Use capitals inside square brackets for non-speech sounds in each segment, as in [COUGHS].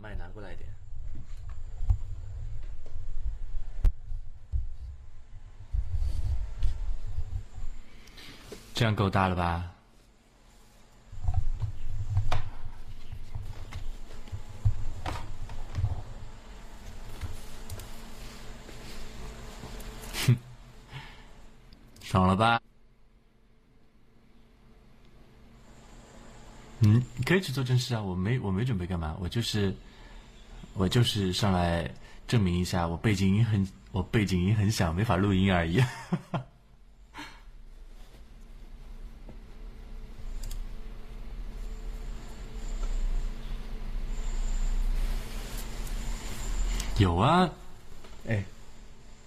麦拿过来一点，这样够大了吧？哼，爽了吧？嗯，可以去做正事啊！我没，我没准备干嘛，我就是。我就是上来证明一下，我背景音很，我背景音很响，没法录音而已。[LAUGHS] 有啊，哎，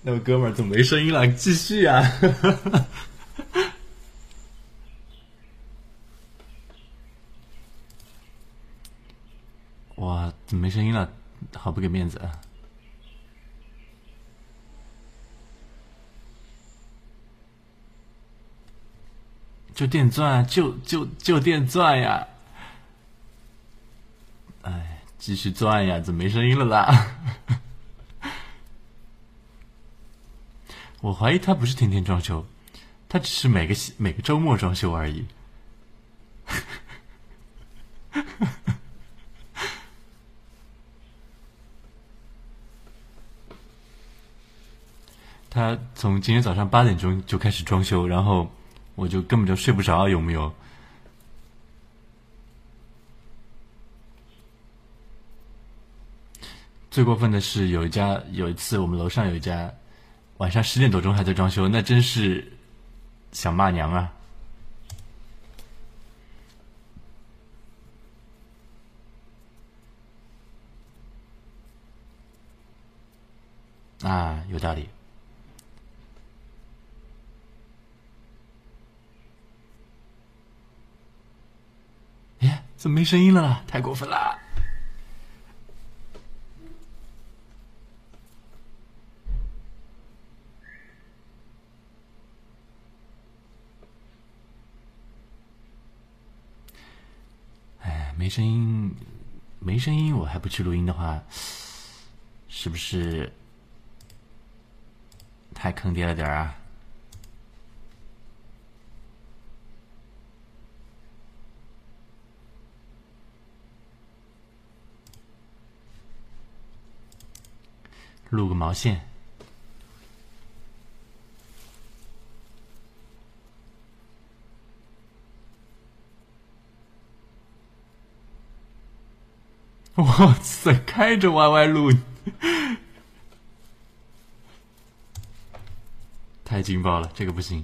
那位哥们儿怎么没声音了？继续啊！[LAUGHS] 哇，怎么没声音了？好不给面子啊！就电钻，就就就电钻呀！哎，继续钻呀，怎么没声音了啦？[LAUGHS] 我怀疑他不是天天装修，他只是每个每个周末装修而已。[LAUGHS] 他从今天早上八点钟就开始装修，然后我就根本就睡不着，有没有？最过分的是，有一家有一次，我们楼上有一家晚上十点多钟还在装修，那真是想骂娘啊！啊，有道理。哎，怎么没声音了太过分了！哎，没声音，没声音，我还不去录音的话，是不是太坑爹了点儿啊？录个毛线！哇 [LAUGHS] 塞，开着 YY 录，[LAUGHS] 太劲爆了，这个不行。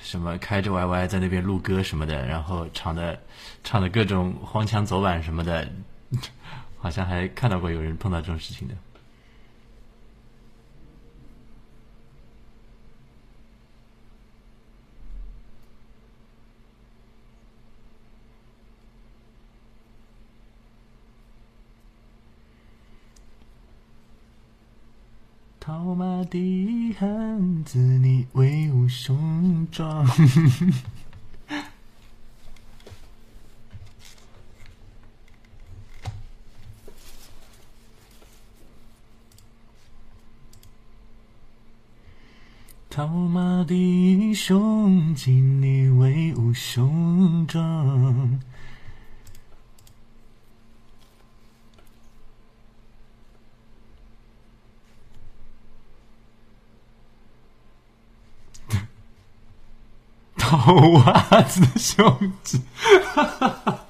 什么开着 YY 在那边录歌什么的，然后唱的唱的各种荒腔走板什么的。好像还看到过有人碰到这种事情的。套马的汉子，你威武雄壮。[LAUGHS] 套马的雄，弟，你威武雄壮。套袜子的兄弟，哈哈哈。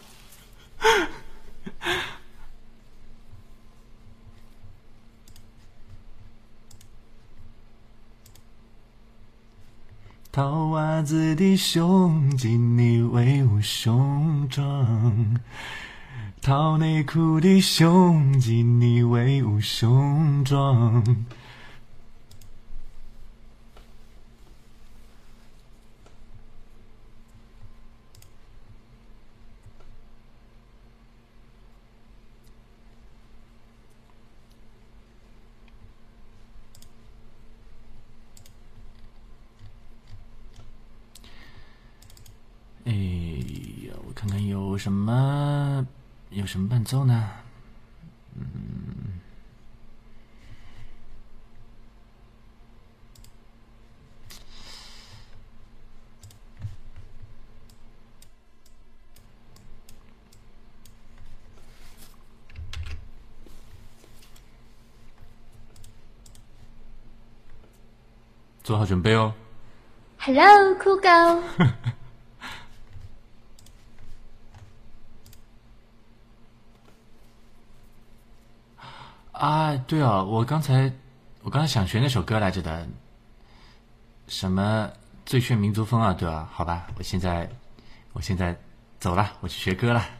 套袜子的胸襟，你威武雄壮；套内裤的胸襟，你威武雄壮。什么伴奏呢？嗯，做好准备哦。Hello，酷狗。[LAUGHS] 对啊，我刚才，我刚才想学那首歌来着的，什么最炫民族风啊？对啊，好吧，我现在，我现在走了，我去学歌了。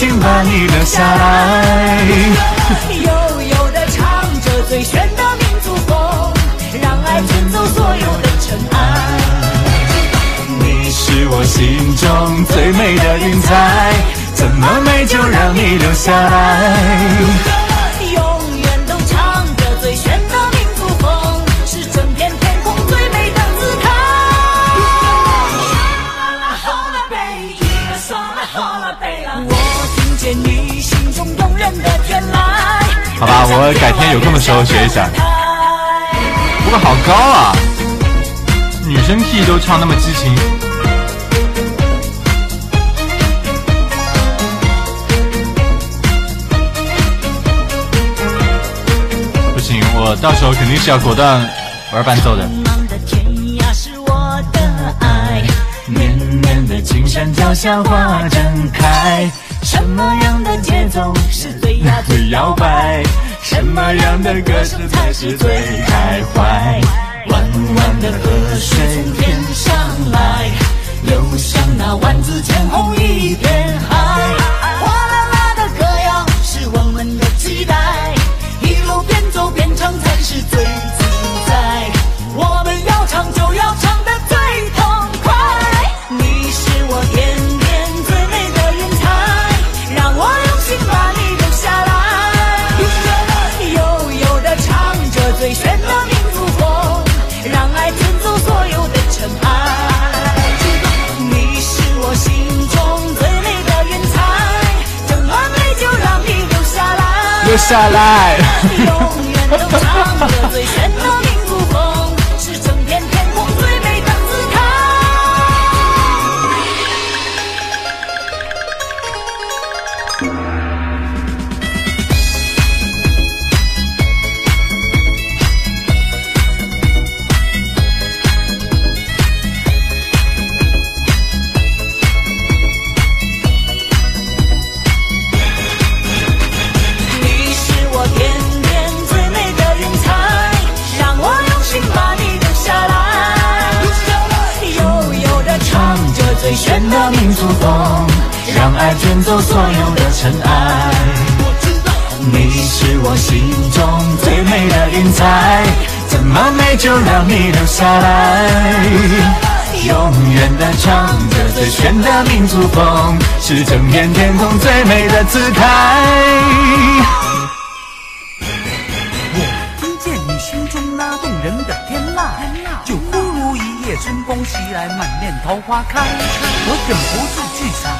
请把你留下来，悠悠的唱着最炫的民族风，让爱卷走所有的尘埃。你是我心中最美的云彩，怎么美就让你留下来。好吧，[LAUGHS] 我改天有空的时候学一下。不过好高啊！女生 T 都唱那么激情，不行，我到时候肯定是要果断玩伴奏的。什么样的节奏是最？那最摇摆，什么样的歌声才是最开怀？弯弯的河水从天上来，流向那万紫千红一片。海。下来。走所有的尘埃，我知道你是我心中最美的云彩，怎么美就让你留下来。永远的唱着最炫的民族风，是整片天空最美的姿态。我听见你心中那动人的天籁，就忽如一夜春风袭来，满面桃花开。我忍不住去采。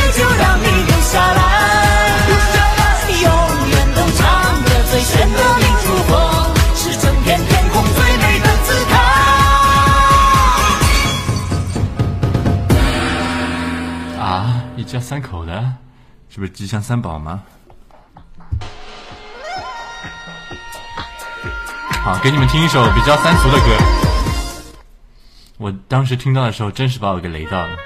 一家三口的，是不是吉祥三宝吗？好，给你们听一首比较三俗的歌。我当时听到的时候，真是把我给雷到了。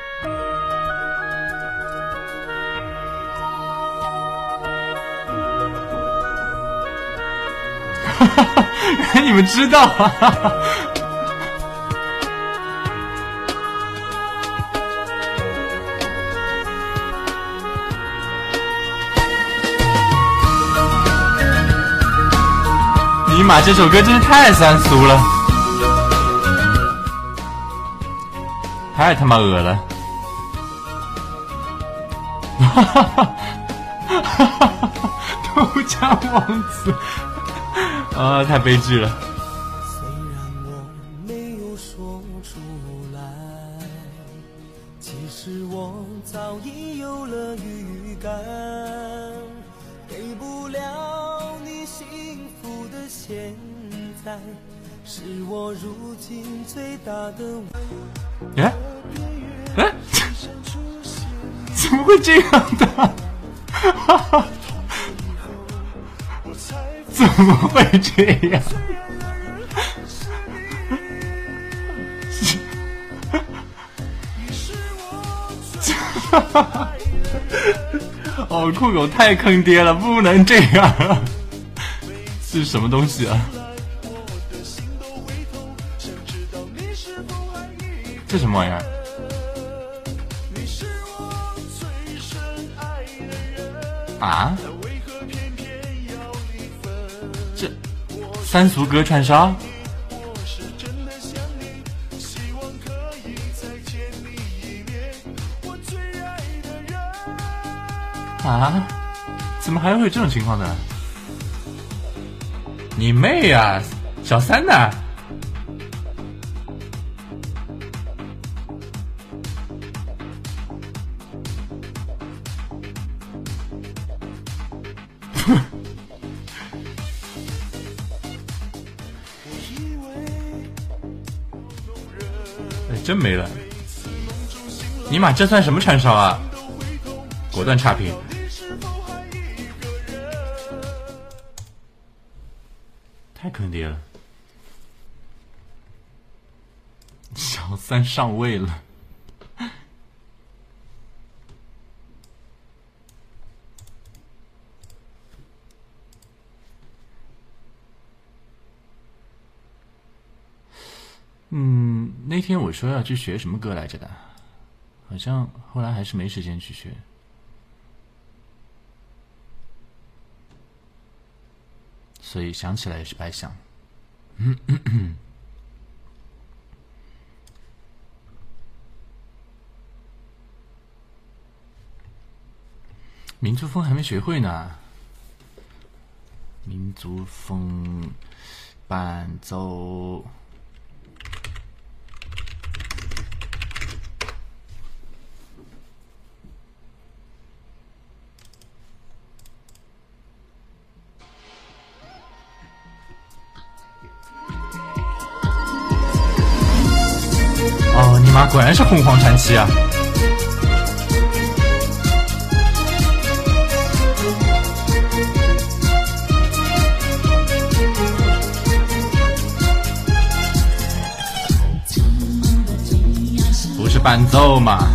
哈哈，你们知道？哈哈。妈，这首歌真是太三俗了，太他妈恶了，哈哈哈哈哈哈！毒家王子，啊，太悲剧了。这样的，怎么会这样？哦，酷狗太坑爹了，不能这样！是什么东西啊？这什么玩意儿？啊！这三俗歌串烧？啊？怎么还会有这种情况呢？你妹呀！小三呢？尼玛，这算什么串烧啊！果断差评，太坑爹了！小三上位了。嗯，那天我说要去学什么歌来着的？好像后来还是没时间去学，所以想起来也是白想。[COUGHS] 民族风还没学会呢，民族风伴奏。果然是《凤凰传奇》啊！不是伴奏吗？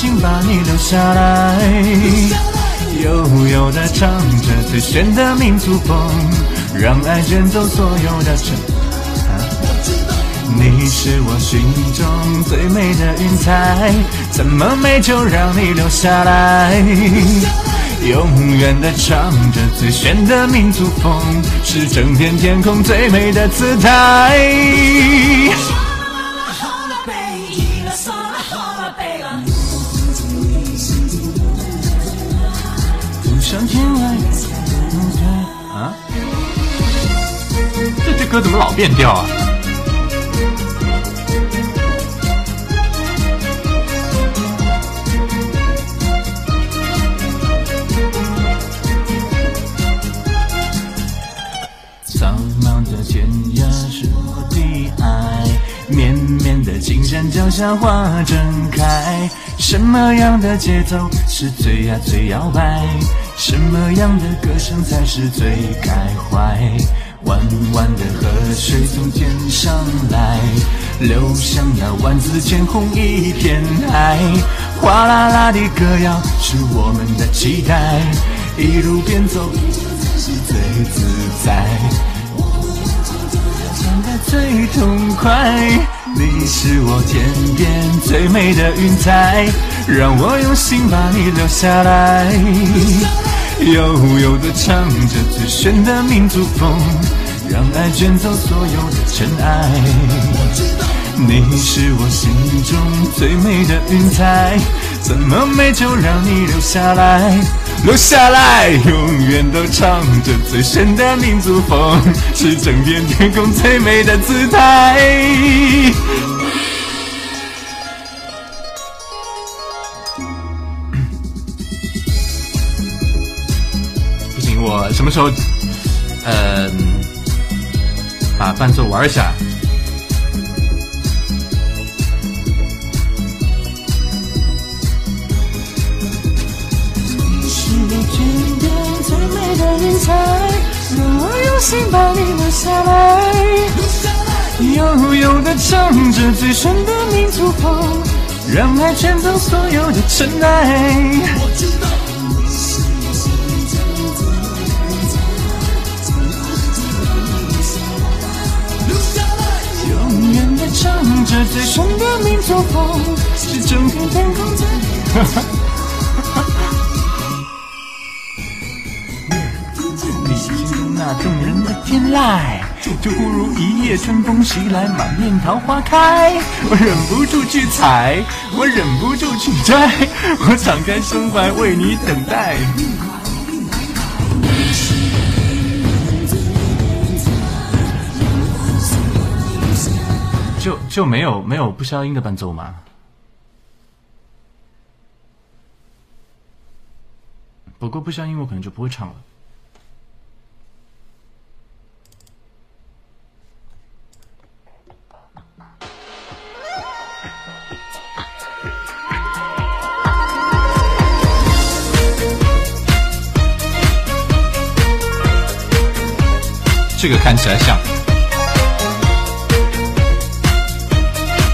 请把你留下来，悠悠的唱着最炫的民族风，让爱卷走所有的尘埃。我知道你是我心中最美的云彩，怎么美就让你留下来。永远的唱着最炫的民族风，是整片天空最美的姿态。变调啊！苍茫的天涯是我的爱，绵绵的青山脚下花正开。什么样的节奏是最呀最摇摆？什么样的歌声才是最开怀？弯弯的。水从天上来，流向那万紫千红一片海。哗啦啦的歌谣是我们的期待，一路边走边唱才是最自在。我们唱得最最痛快，你是我天边最美的云彩，让我用心把你留下来。悠悠的唱着最炫的民族风。让爱卷走所有的尘埃。我知道你是我心中最美的云彩，怎么美就让你留下来，留下来。永远都唱着最深的民族风，是整片天空最美的姿态。[COUGHS] 不行，我什么时候？嗯。把伴奏玩一下。让我用心把你留下来，悠悠的唱着最炫的民族风，让爱卷走所有的尘埃。我知道。这最深的民族风，是整片天空最美。[LAUGHS] 你心中那动人的天籁，就如一夜春风袭来，满面桃花开。我忍不住去采，我忍不住去摘，我敞开胸怀为你等待。就没有没有不消音的伴奏吗？不过不消音我可能就不会唱了。这个看起来像。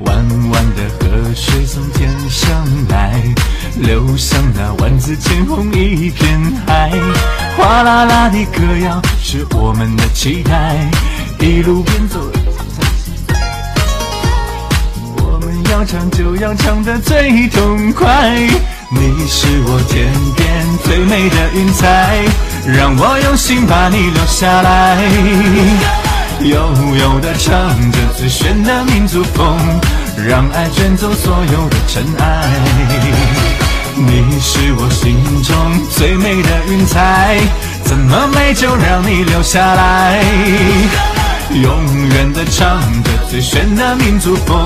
弯弯的河水从天上来，流向那万紫千红一片海。哗啦啦的歌谣是我们的期待，一路边走边唱，我们要唱就要唱得最痛快。你是我天边最美的云彩，让我用心把你留下来。悠悠的唱着最炫的民族风，让爱卷走所有的尘埃。你是我心中最美的云彩，怎么美就让你留下来。永远的唱着最炫的民族风，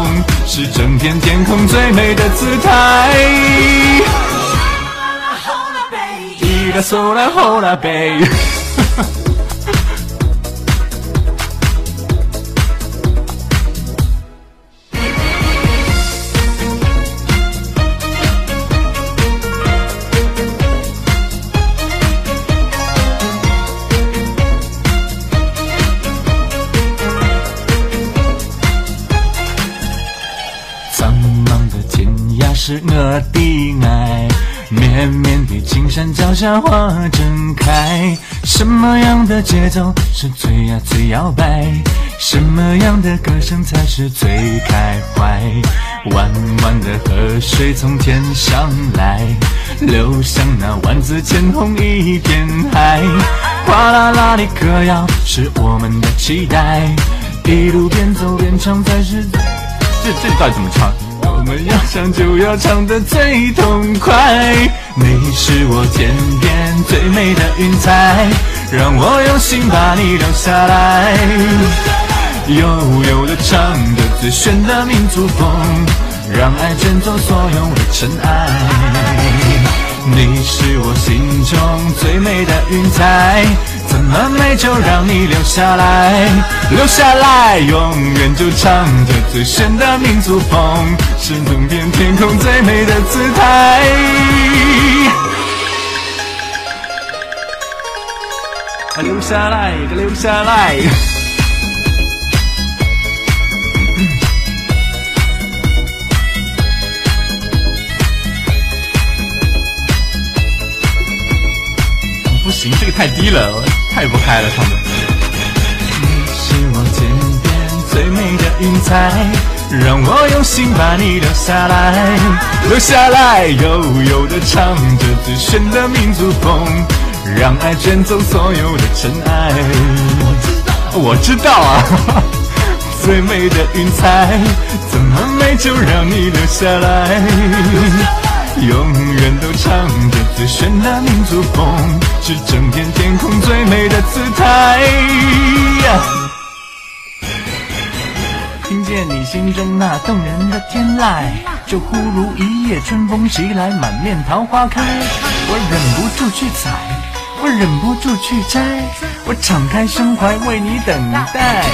是整片天空最美的姿态。啦啦啦，吼啦贝，咿啦嗦啦，吼啦贝。天涯是我的的爱，绵绵青山脚下花正开。什么样的节奏是最呀最摇摆？什么样的歌声才是最开怀？弯弯的河水从天上来，流向那万紫千红一片海。哗啦啦的歌谣是我们的期待，一路边走边唱才是。这这到底怎么唱？我们要唱就要唱得最痛快，你是我天边最美的云彩，让我用心把你留下来。悠悠的唱着最炫的民族风，让爱卷走所有的尘埃。你是我心中最美的云彩。怎么美就让你留下来，留下来，永远就唱着最炫的民族风，是冬天天空最美的姿态。留下来，留下来。不行，这个太低了。开不开了？放。你是我天边最美的云彩，让我用心把你留下来，留下来悠悠的唱着最炫的民族风，让爱卷走所有的尘埃。我知道，我知道啊，[LAUGHS] 最美的云彩，怎么美就让你留下来。永远都唱着最炫的民族风，是整片天空最美的姿态。听见你心中那动人的天籁，就忽如一夜春风袭来，满面桃花开。我忍不住去采，我忍不住去摘，我敞开胸怀为你等待。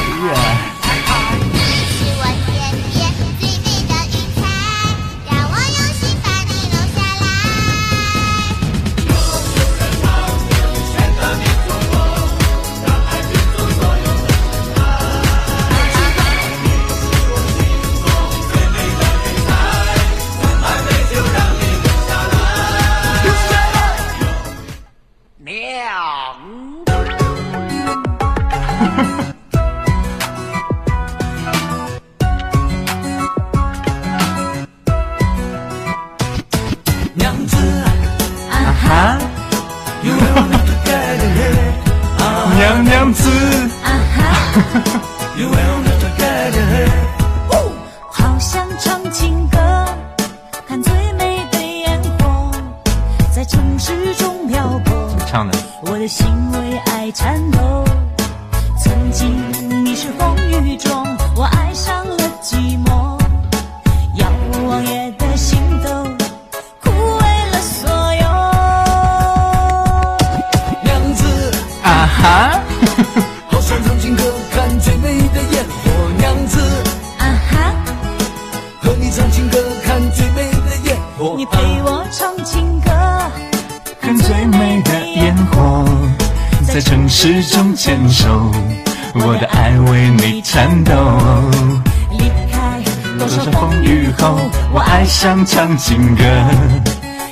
情歌，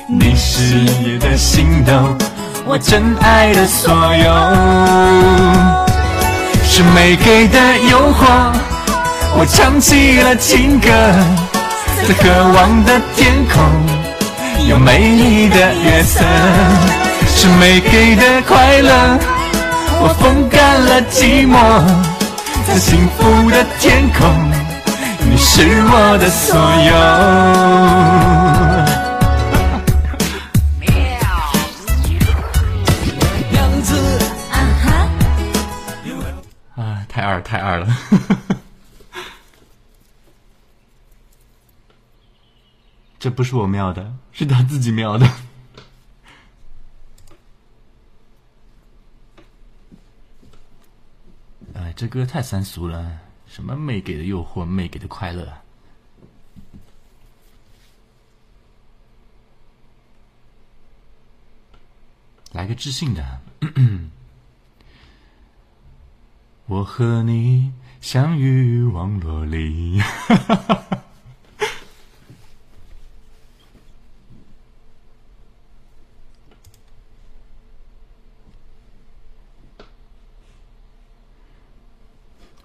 你是夜的星斗，我真爱的所有，是美给的诱惑，我唱起了情歌，在渴望的天空，有美丽的月色，是美给的快乐，我风干了寂寞，在幸福的天空。你是我的所有，喵！娘子啊哈！啊，太二太二了，[LAUGHS] 这不是我喵的，是他自己喵的。哎，这歌太三俗了。什么妹给的诱惑，妹给的快乐？来个知性的。[CLEARS THROAT] 我和你相遇网络里。[LAUGHS]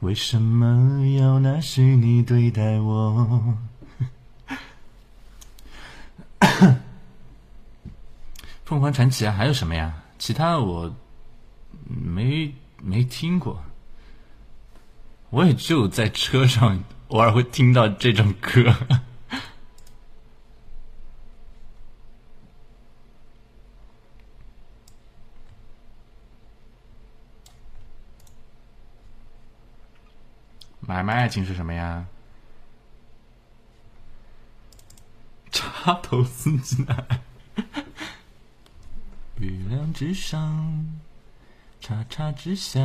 为什么要那虚你对待我？[COUGHS] 凤凰传奇啊，还有什么呀？其他我没没听过，我也就在车上偶尔会听到这种歌。买卖爱情是什么呀？[LAUGHS] 插头司机男，月 [LAUGHS] 亮之上，叉叉之下。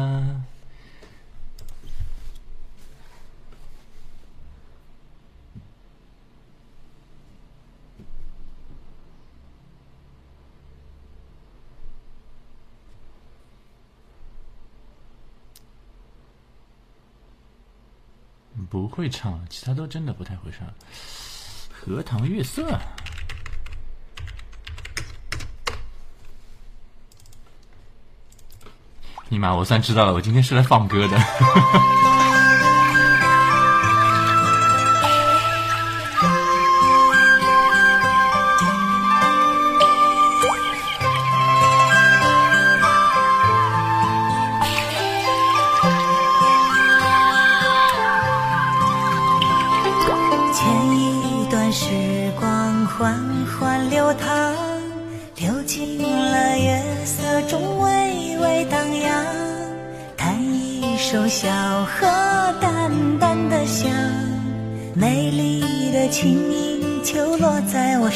不会唱，其他都真的不太会唱。荷塘月色，尼玛，我算知道了，我今天是来放歌的。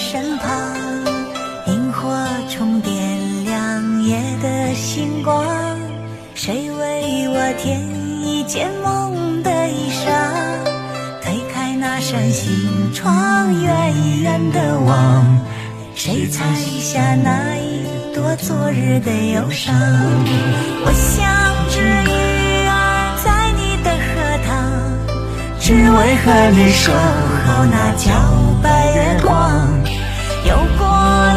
身旁，萤火虫点亮夜的星光。谁为我添一件梦的衣裳？推开那扇心窗，远远地望。谁采下那一朵昨日的忧伤？我像只鱼儿在你的荷塘，只为和你守候那皎白月光。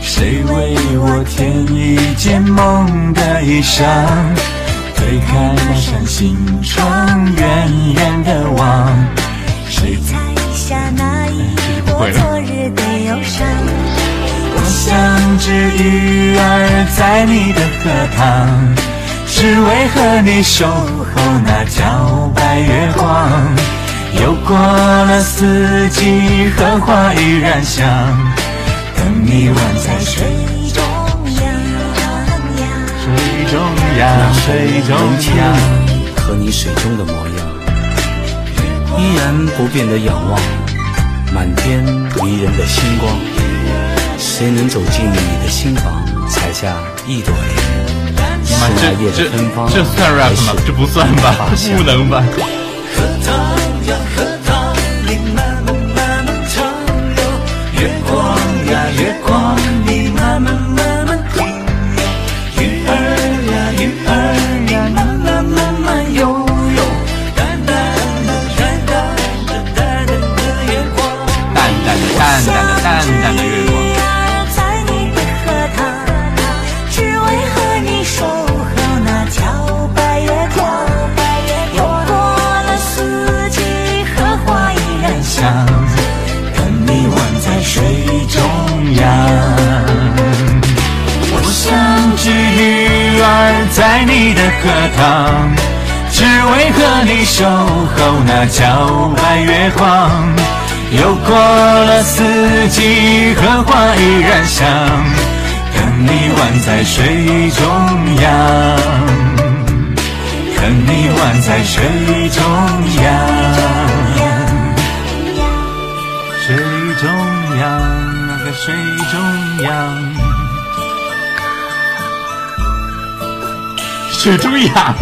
谁为我添一件梦的衣裳？推开那扇心窗，远远地望。谁采下那一朵昨日的忧伤？我像只鱼儿在你的荷塘，只为和你守候那皎白月光。又过了四季，荷花依然香，等你宛在水中央。水中央，水中央。和你水中的模样，依然不变的仰望，满天迷人的星光。谁能走进你的心房，采下一朵，夜叶芬芳。这这这算 rap 吗？这不算吧？不能吧？越。荷塘，只为和你守候那皎白月光。又过了四季，荷花依然香，等你宛在水中央，等你宛在水中央，水中央，水中央。水猪一样，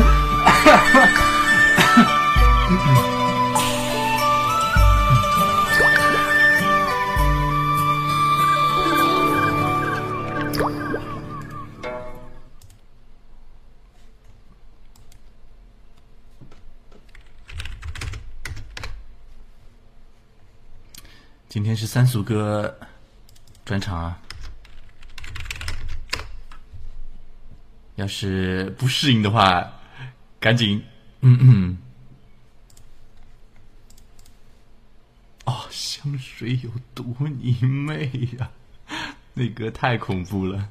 今天是三俗哥专场。啊。要是不适应的话，赶紧，嗯嗯。哦，香水有毒，你妹呀！那歌太恐怖了。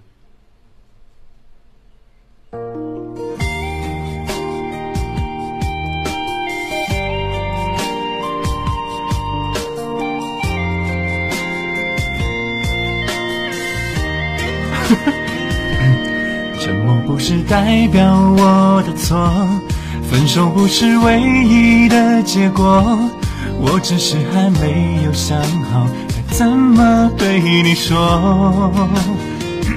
哈哈。不是代表我的错，分手不是唯一的结果，我只是还没有想好该怎么对你说。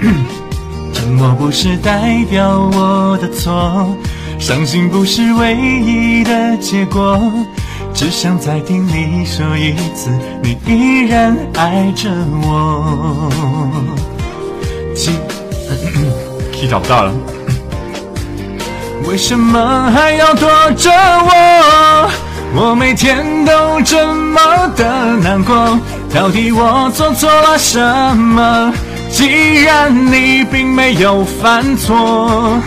[CLEARS THROAT] 沉默不是代表我的错，伤心不是唯一的结果，只想再听你说一次，你依然爱着我。请。[CLEARS THROAT] 屁找不到了。为什么还要躲着我？我每天都这么的难过，到底我做错了什么？既然你并没有犯错，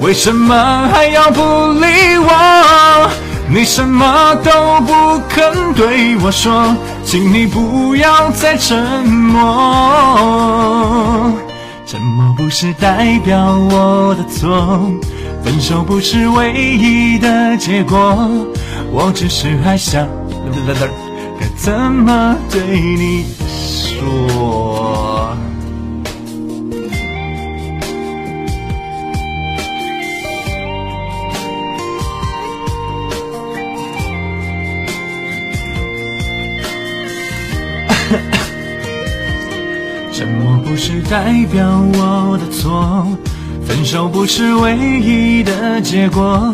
为什么还要不理我？你什么都不肯对我说，请你不要再沉默。沉默不是代表我的错，分手不是唯一的结果，我只是还想，该怎么对你说？沉默不是代表我的错，分手不是唯一的结果，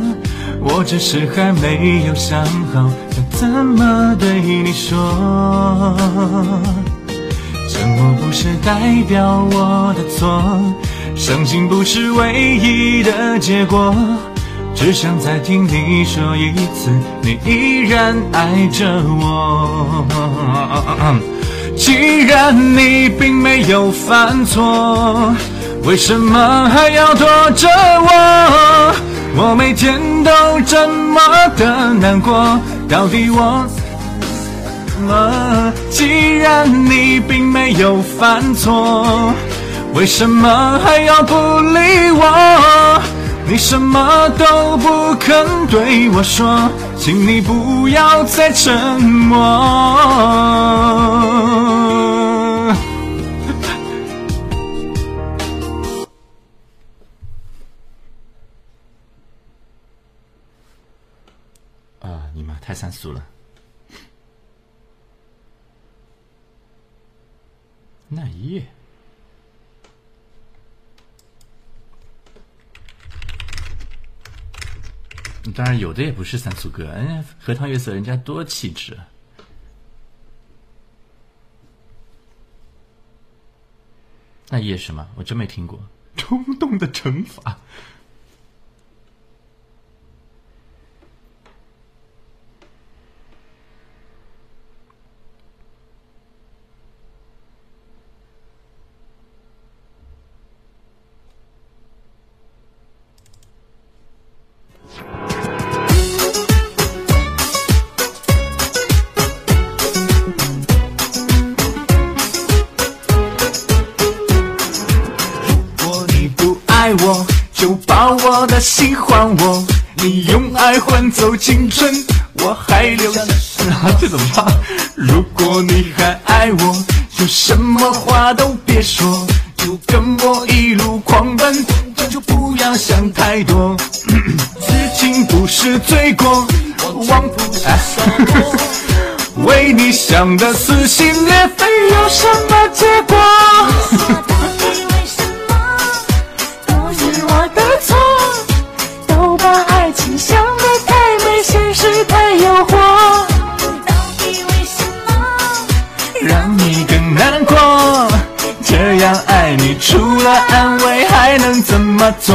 我只是还没有想好要怎么对你说。沉默不是代表我的错，伤心不是唯一的结果，只想再听你说一次，你依然爱着我。既然你并没有犯错，为什么还要躲着我？我每天都这么的难过，到底我？既然你并没有犯错，为什么还要不理我？你什么都不肯对我说，请你不要再沉默。啊！你妈太三俗了。那一夜。当然，有的也不是三歌，人家《荷塘月色》，人家多气质。那夜什么？我真没听过。冲动的惩罚。我的喜欢我，你用爱换走青春，我还留下什么？[LAUGHS] 这怎么唱？如果你还爱我，就什么话都别说，就跟我一路狂奔，就不要想太多。痴 [CLEARS THROAT] 情不是罪过，忘不掉。[LAUGHS] 为你想的撕心裂肺，有什么结果？[LAUGHS] 想得太美，现实太诱惑。到底为什么让你更难过？这样爱你，除了安慰，还能怎么做？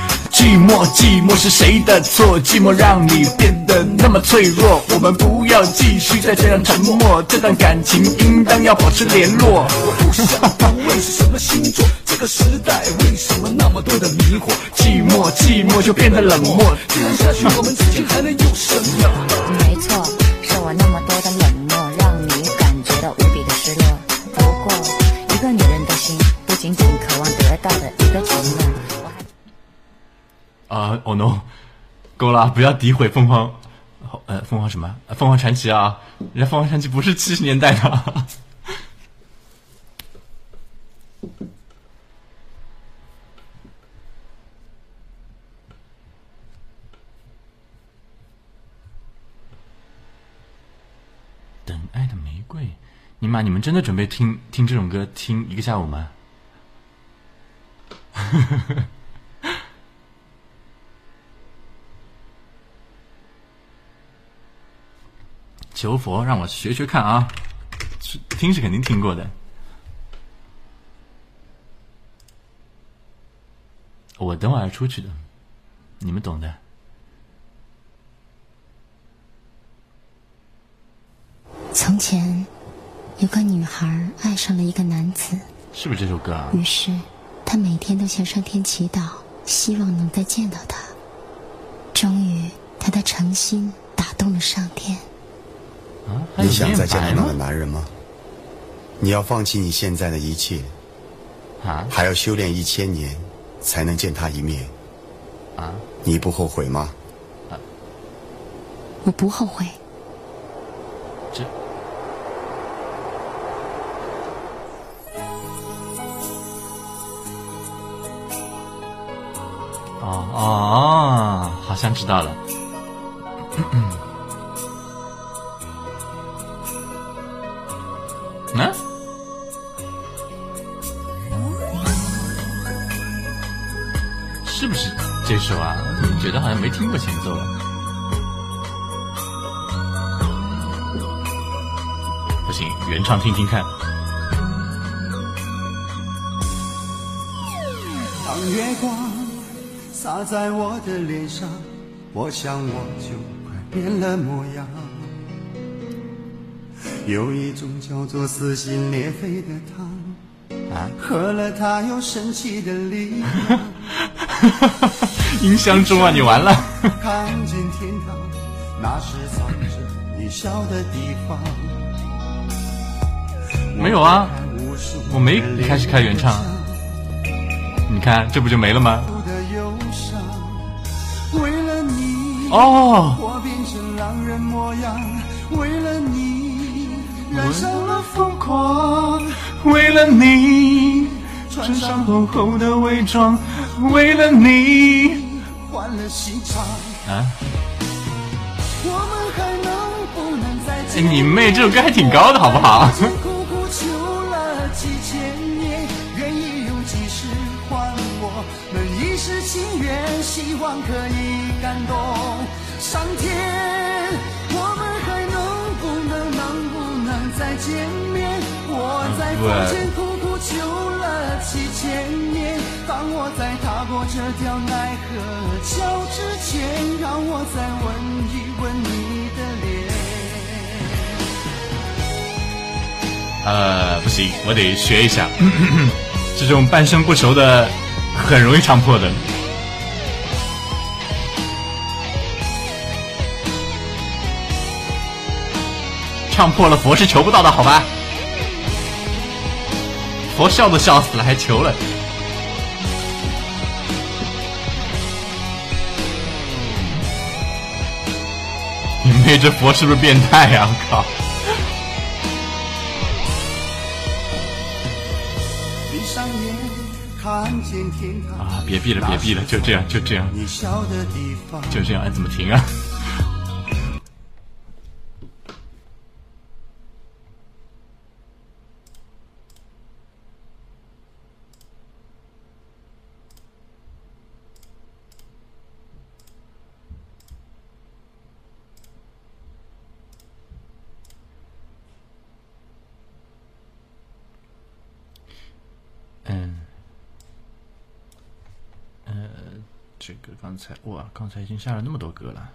寂寞，寂寞是谁的错？寂寞让你变得那么脆弱。我们不要继续再这样沉默，这段感情应当要保持联络。我不想当，为是什么星座？这个时代为什么那么多的迷惑？寂寞，寂寞就变得冷漠。这样下去，我们之间还能有什么？啊！不要诋毁凤凰，呃，凤凰什么？凤凰传奇啊！人家凤凰传奇不是七十年代的。等爱的玫瑰，尼玛！你们真的准备听听这种歌听一个下午吗？呵呵呵。求佛，让我学学看啊！听是肯定听过的。我等会儿出去的，你们懂的。从前有个女孩爱上了一个男子，是不是这首歌啊？于是她每天都向上天祈祷，希望能再见到他。终于，她的诚心打动了上天。你想再见到那个男人吗？你要放弃你现在的一切，啊，还要修炼一千年才能见他一面，啊？你不后悔吗？啊，我不后悔。这……哦哦，好像知道了。啊，是不是这首啊？觉得好像没听过前奏。不行，原唱听听看。当月光洒在我的脸上，我想我就快变了模样。有一种叫做撕心裂肺的汤啊，喝了它有神奇的力量哈哈哈哈印象中啊你完了看见天堂那是藏着你笑的地方没有啊我没开始开原唱你看这不就没了吗哦我变成狼人模样为染上了疯狂为了你穿上厚厚的伪装为了你换了心肠啊我们还能不能再见面我在苦苦求了几千年愿意用几世换我们一世情缘希望可以感动上天再见面我在佛间苦苦求了几千年当我在踏过这条奈何桥之前让我再吻一吻你的脸呃不行我得学一下 [COUGHS] 这种半生不熟的很容易唱破的撞破了佛是求不到的，好吧？佛笑都笑死了，还求了？你妹，这佛是不是变态呀？我靠！啊，别闭了，别闭了，就这样，就这样，就这样，哎，怎么停啊？刚才已经下了那么多歌了。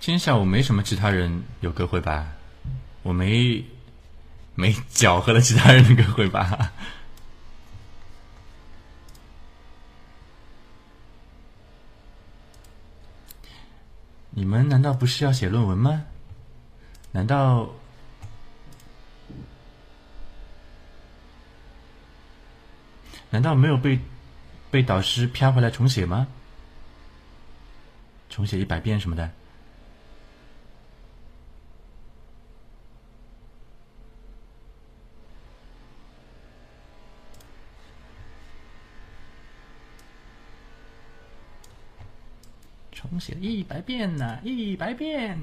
今天下午没什么其他人有歌会吧？我没没搅和了其他人的歌会吧？你们难道不是要写论文吗？难道难道没有被被导师啪回来重写吗？重写一百遍什么的？写了一百遍呐，一百遍。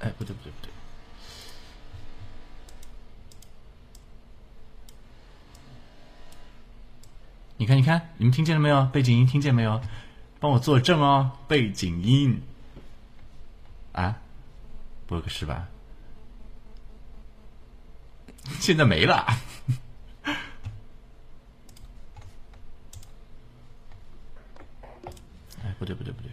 哎，不对不对不对！你看你看，你们听见了没有？背景音听见没有？帮我作证哦，背景音。啊。不是吧？现在没了？哎，不对，不对，不对。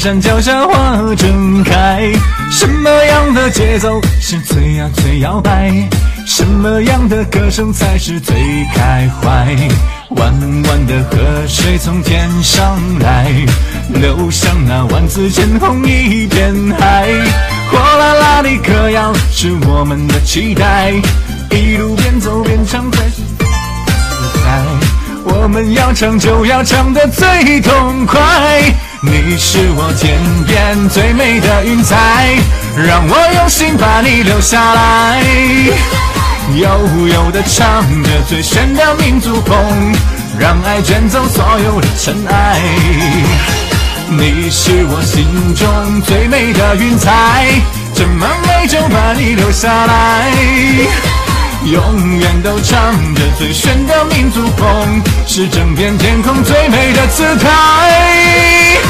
山脚下花正开，什么样的节奏是最呀最摇摆？什么样的歌声才是最开怀？弯弯的河水从天上来，流向那万紫千红一片海。火辣辣的歌谣是我们的期待，一路边走边唱最自在。我们要唱就要唱得最痛快。你是我天边最美的云彩，让我用心把你留下来。悠悠的唱着最炫的民族风，让爱卷走所有的尘埃。你是我心中最美的云彩，斟满美酒把你留下来。永远都唱着最炫的民族风，是整片天空最美的姿态。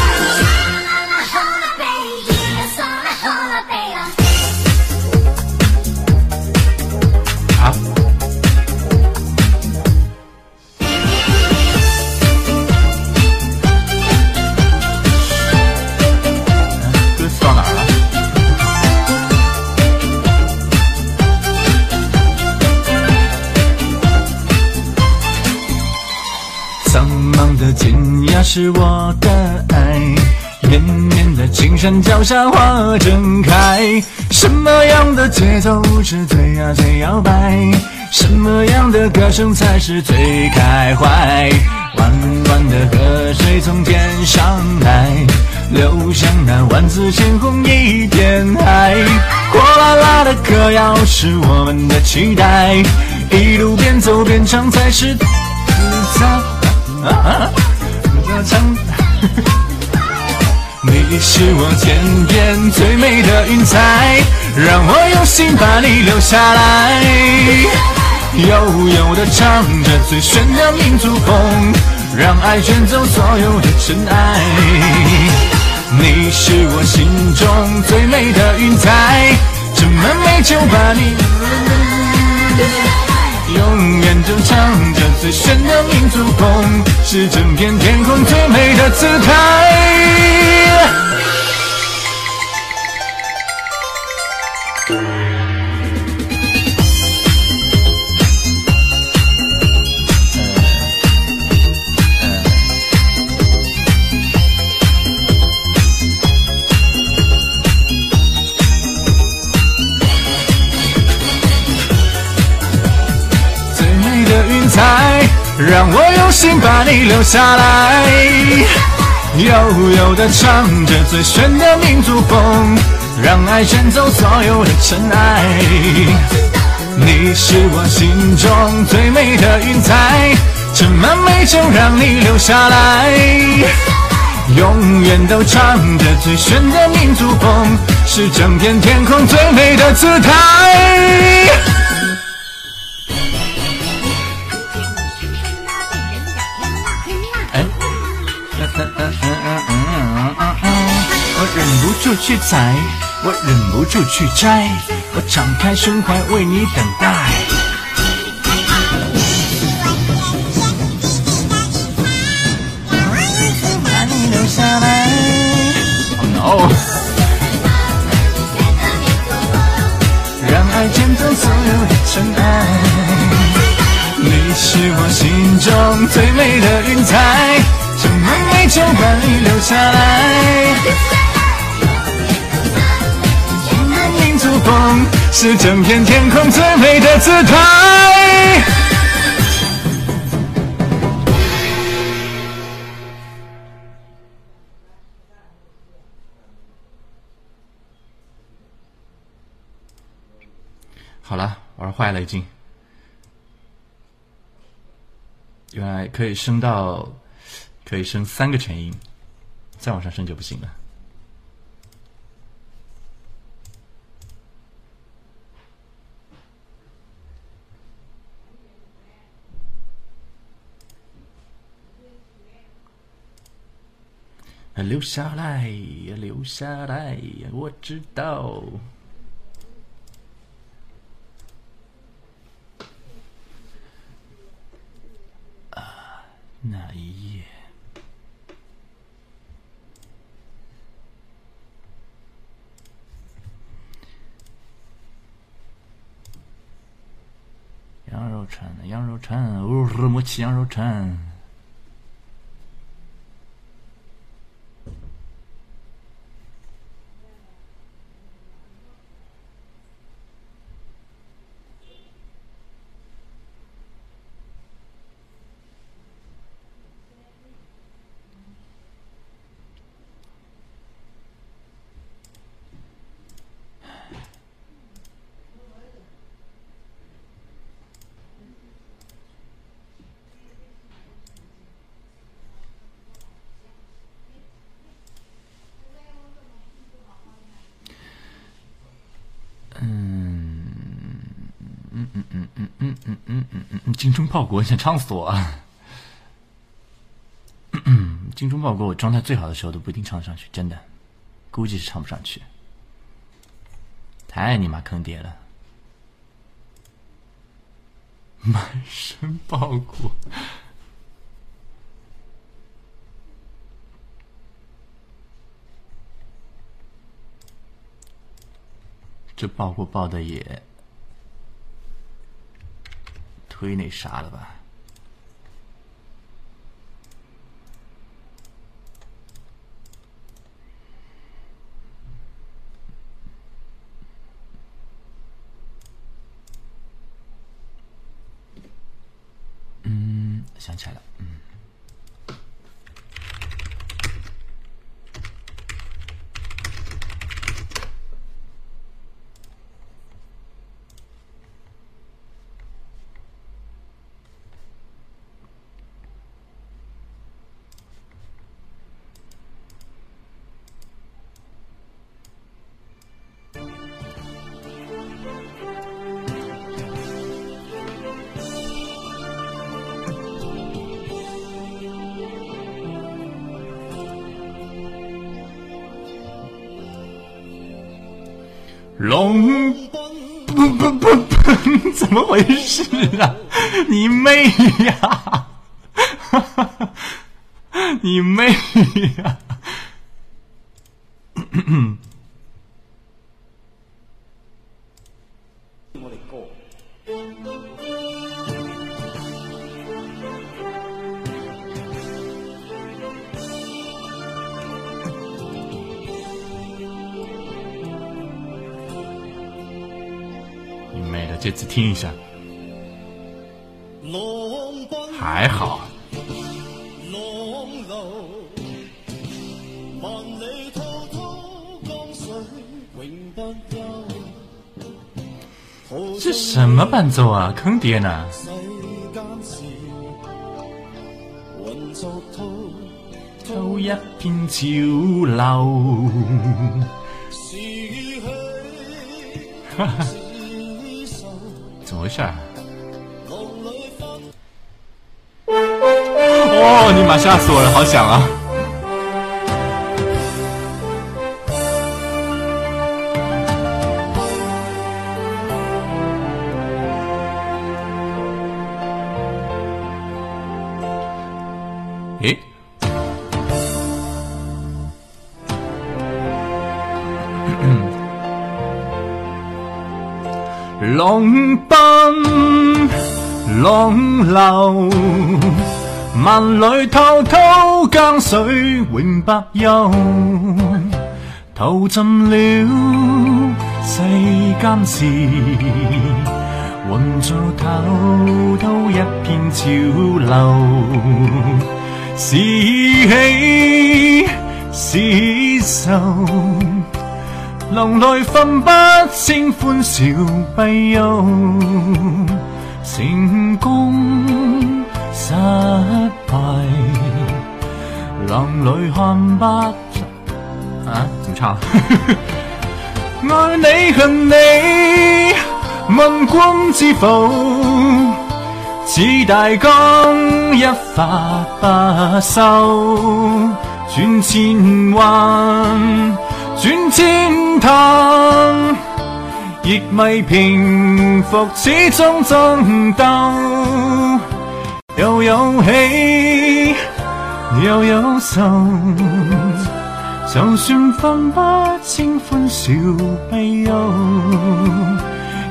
是我的爱，绵绵的青山脚下花正开。什么样的节奏是最呀最摇摆？什么样的歌声才是最开怀？弯弯的河水从天上来，流向那万紫千红一片海。火辣辣的歌谣是我们的期待，一路边走边唱才是自在。[LAUGHS] 你是我天边最美的云彩，让我用心把你留下来。悠悠的唱着最炫的民族风，让爱卷走所有的尘埃。你是我心中最美的云彩，斟满美酒把你。永远都唱着最炫的民族风，是整片天空最美的姿态。让我用心把你留下来，悠悠的唱着最炫的民族风，让爱卷走所有的尘埃。你是我心中最美的云彩，斟满美酒让你留下来。永远都唱着最炫的民族风，是整片天空最美的姿态。忍不住去采，我忍不住去摘，我敞开胸怀为你等待。是天最美的云彩，把你留下来。让爱剪走所有的尘埃。你是我心中最美的云彩，想把美酒把你留下来。风，是整片天空最美的姿态。好了，玩坏了已经。原来可以升到，可以升三个全音，再往上升就不行了。留下来，留下来，我知道。啊，那一夜，羊肉串，羊肉串，鲁木齐羊肉串。精忠报国想唱死我！精 [LAUGHS] 忠 [COUGHS] 报国，我状态最好的时候都不一定唱得上去，真的，估计是唱不上去，太你妈坑爹了！满身报国，这报国报的也。忒那啥了吧？嗯，想起来了，嗯。龙不不不不，[LAUGHS] 怎么回事啊？你妹呀！[LAUGHS] 你妹呀！听一下，还好。这什么伴奏啊？坑爹呢！偷一片潮流。[LAUGHS] 事儿。哦，尼玛吓死我了，好响啊！百忧，投进了世间事，浑做头都一片潮流。是喜是愁，笼内分不清欢笑悲忧，成功失败。冷里看不透。啊，怎么唱？[LAUGHS] 爱你恨你，问君知否？此大江一发不收，转千弯，转千滩，亦未平复，始终争斗，又有喜。又有愁，就算分不清欢笑悲忧，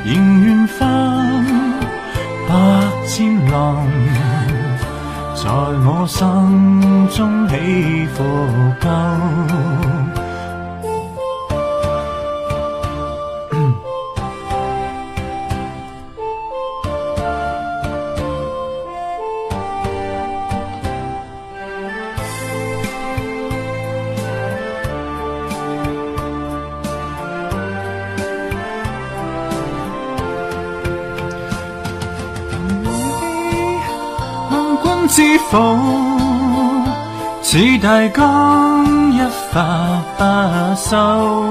仍愿翻百千浪，在我心中起伏够。否似大江一发不收，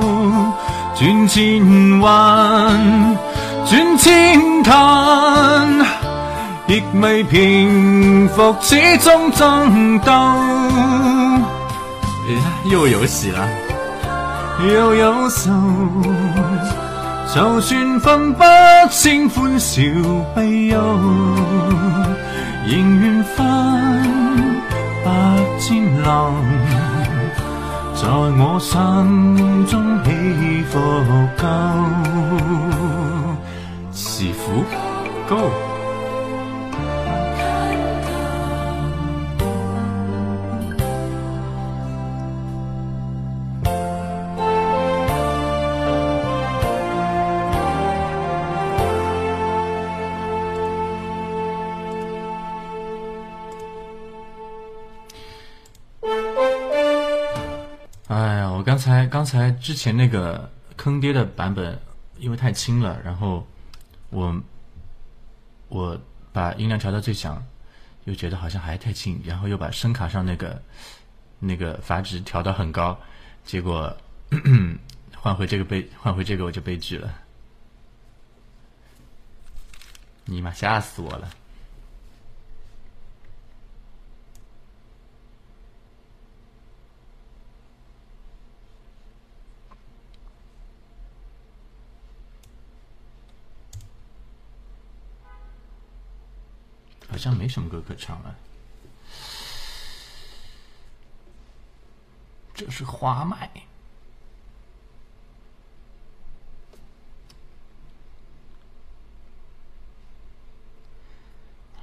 转千弯，转千滩，亦未平复，始终争斗。又有喜啦！又有愁，就算分不清欢笑悲忧。仍愿翻百千浪，在我心中起伏够，是苦高。刚才刚才之前那个坑爹的版本，因为太轻了，然后我我把音量调到最响，又觉得好像还太轻，然后又把声卡上那个那个阀值调到很高，结果 [COUGHS] 换回这个被换回这个我就悲剧了，尼玛吓死我了！好像没什么歌可唱了，这是花麦。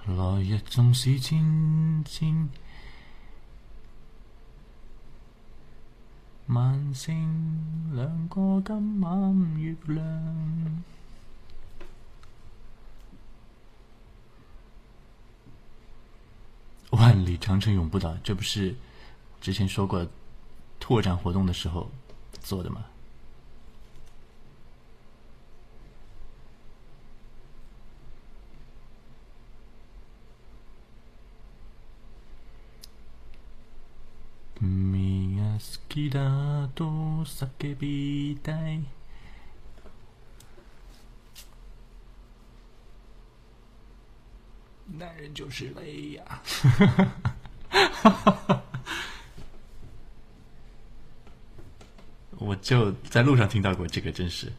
来日纵使千千，万星亮过今晚月亮。萬里長城永不倒，這不是之前說過拓展活動的時候做的嗎？みが好きだと叫びたい。 男人就是累呀！哈哈哈我就在路上听到过这个，真是。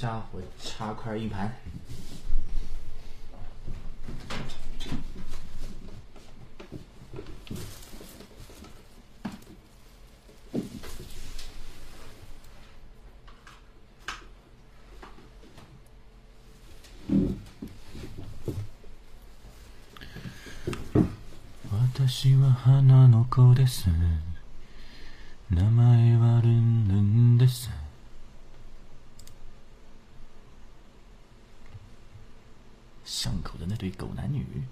下，我插块硬盘。私は花の子です名前はルン maybe.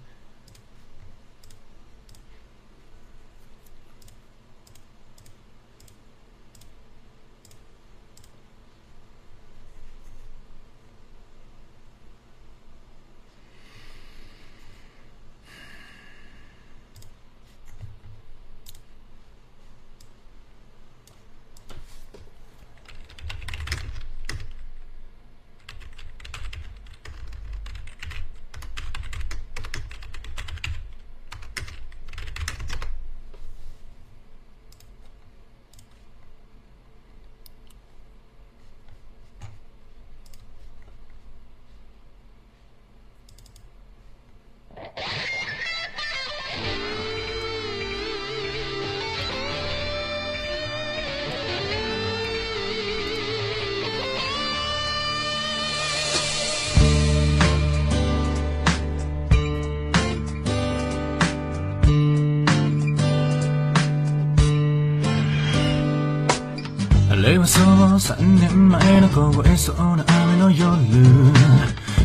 3年前の凍えそうな雨の夜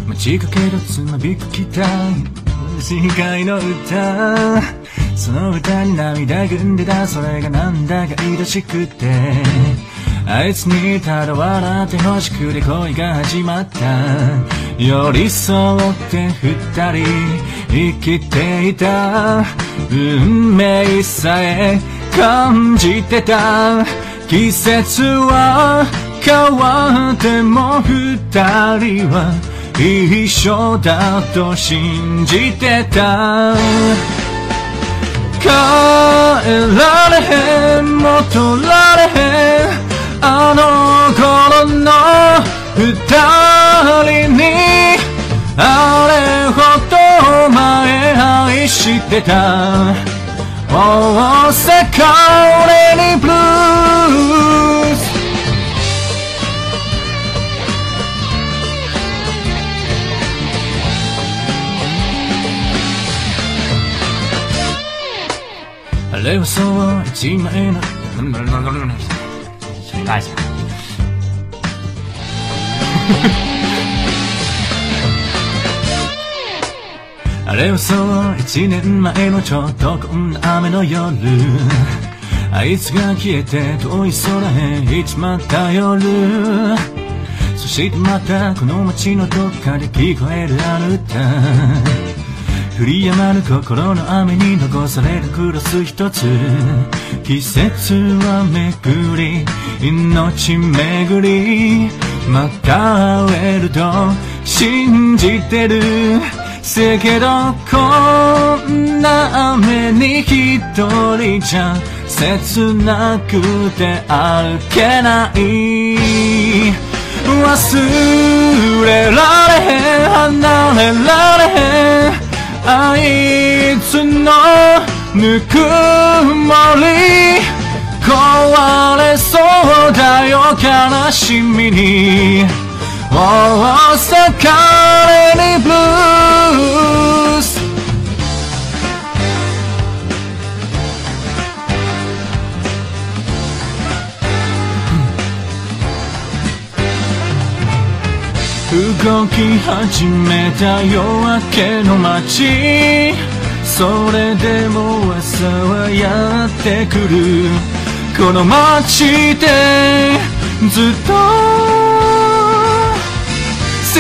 待ちかけどつまびく期待深海の歌その歌に涙ぐんでたそれがなんだか愛しくてあいつにただ笑ってほしくて恋が始まった寄り添って二人生きていた運命さえ感じてた季節は変わっても二人は一緒だと信じてた変えられへん戻られへんあの頃の二人にあれほど前愛してた Oh, what's the Colony Blues? لو سويتي معينا نرجع あれはそう一年前のちょっとこんな雨の夜あいつが消えて遠い空へ行っちまった夜そしてまたこの街のどっかで聞こえるあの歌降りやまぬ心の雨に残されるクロス一つ季節はめぐり命めぐりまた会えると信じてるせけどこんな雨に一人じゃ切なくて歩けない忘れられへん離れられへんあいつのぬくもり壊れそうだよ悲しみにもうそこにブルース動き始めた夜明けの街それでも朝はやってくるこの街でずっと切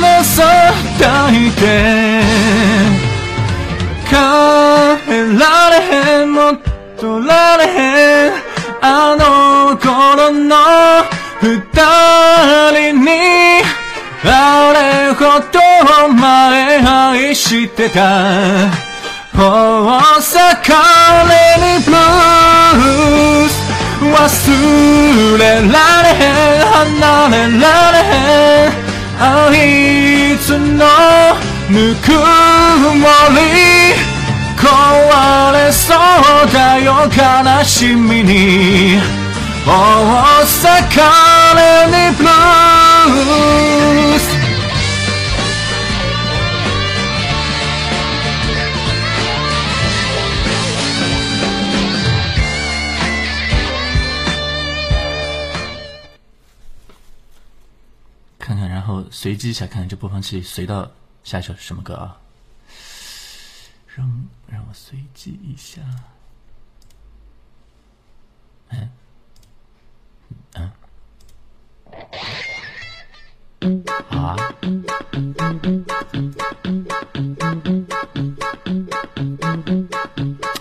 なさ抱いてえられへんもられへんあの頃の二人にあれほど前愛してた大阪レィブルース忘れられへん離れられへんあいつのぬくもり壊れそうだよ悲しみに大阪レニプルース随机一下，看这播放器随到下一首什么歌啊？让让我随机一下。嗯，啊？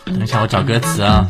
等一下，我找歌词啊。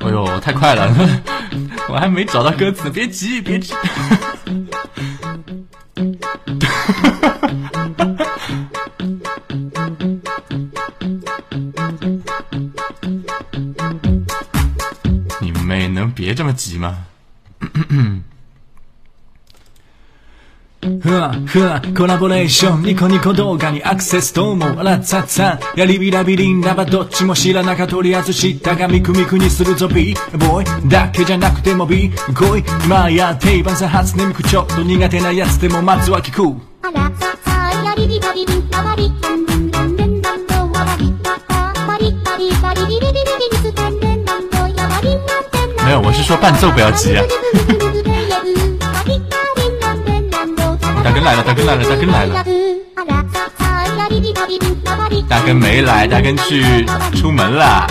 哎呦，太快了！[LAUGHS] 我还没找到歌词，别急，别急！[LAUGHS] 你妹，能别这么急吗？ふわふわコラボレーションニコニコ動画にアクセスどうもラッツァッツァやりびらびりんらばどっちも知らなかとりあえず知ったがみくみくにするぞビーボーイだけじゃなくてもビーゴイマイヤー定番さ初音ミクちょっと苦手なやつでもまずは聞くあらささやりびらびりんなばりん没有，我是说伴奏不要急啊。大根来了，大根来了，大根来了。大根没来，大根去出门了。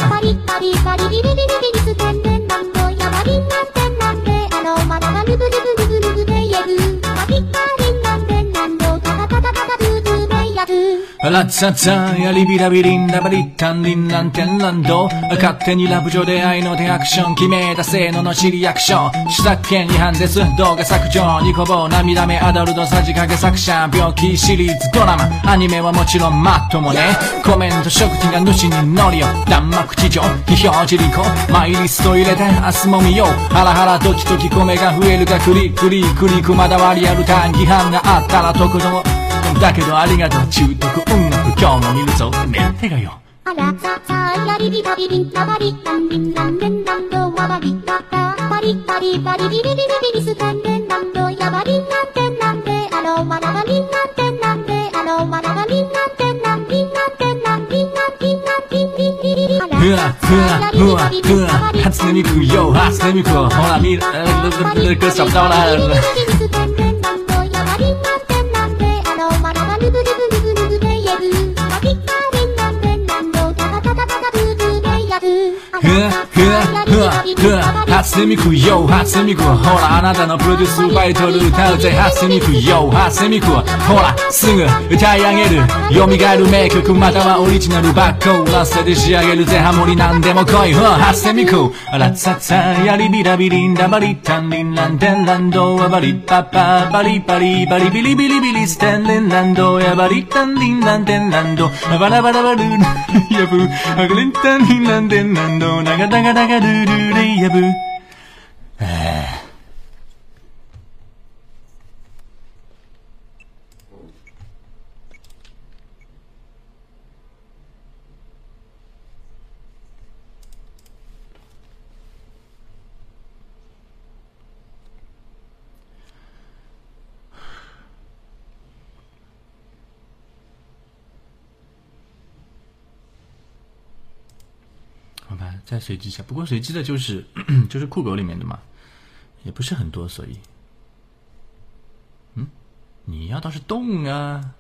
ラッツァッツァやリビラビリンラバリッタンリンランテンランド勝手にラブ上で愛の手アクション決めた性能の知りアクション主作権違反です動画削除ニコボ涙目アダルトさじ加減作者病気シリーズドラマアニメはもちろんマットもねコメント食事が主に乗りよ弾幕地上批評自利口マイリスト入れて明日も見ようハラハラドキドキ米が増えるかクリクリクリクまだはリアルターン批判があったら特動だけどありがとう中毒音楽今日も見るぞメンテがよあらさやりたびんたばりたんんんんんどわばりたたばりりばりすたんんんどやばりなんてなんあろうまなりなんてなんあろうまなりなんてなんんなんてなんんなんんなんんんりふふふふ初ミクよ初ミクほらあなたのプロデュースバイトル歌うぜ初ミクよ初ミクほらすぐ歌い上げる蘇る名曲またはオリジナルバックーラスで仕上げるぜハモリなんでも来い初ミクラッツァツァヤリビラビリンダバリタンリンランデンランドワバリパパバリバリバリビリビリビリステンリンランドヤバリタンリンランデンランドバラバラバルヤブアグリンタンリンランデンランドの長々々ルルレイヤブ。ああ。再随机一下，不过随机的就是 [CLEARS THROAT] 就是酷狗里面的嘛，也不是很多，所以，嗯，你要倒是动啊。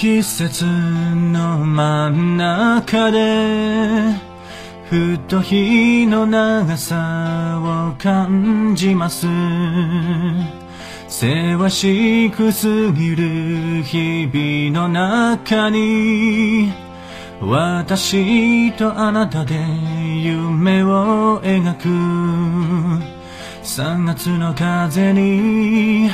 季節の真ん中でふと日の長さを感じますせわしくすぎる日々の中に私とあなたで夢を描く3月の風に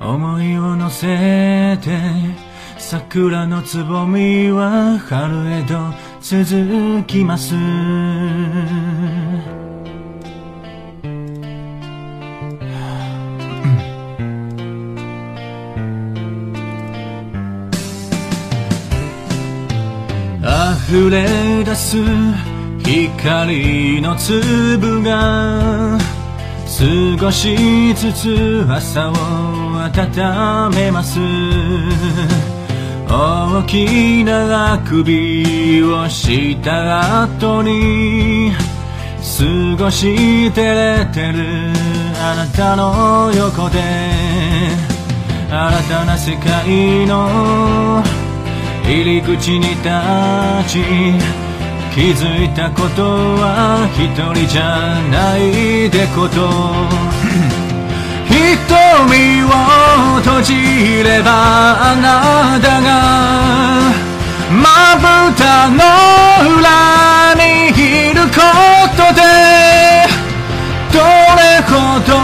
思いを乗せて桜のつぼみは春へと続きます溢れ出す光の粒が過ごしつつ朝を温めます大きなあくびをした後に過ごしてれてるあなたの横で新たな世界の入り口に立ち気づいたことは一人じゃないでこと瞳を閉じればあなたがまぶたの裏にいることでどれほど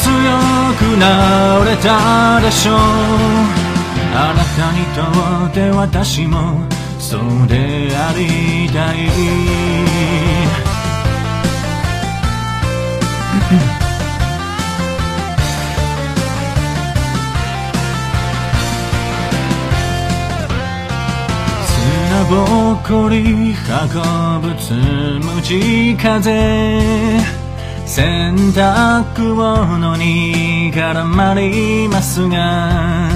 強くなれたでしょうあなたにとって私もそうでありたいぼっこり運ぶつむじ風洗濯物に絡まりますが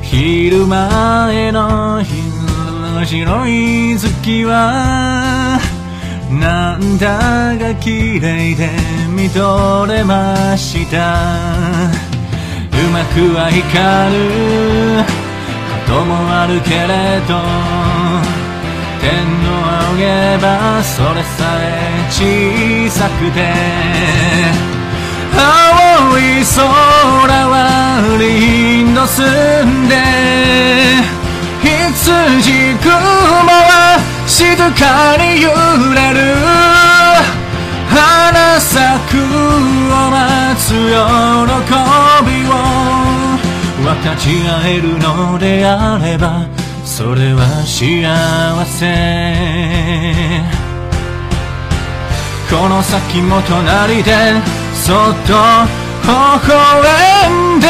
昼前の白い月はなんだか綺麗で見とれましたうまくはいかぬともあるけれど天を仰げばそれさえ小さくて青い空は凛と澄んで羊雲は静かに揺れる花咲くを待つ喜びを分かち合えるのであればそれは幸せこの先も隣でそっと微笑んで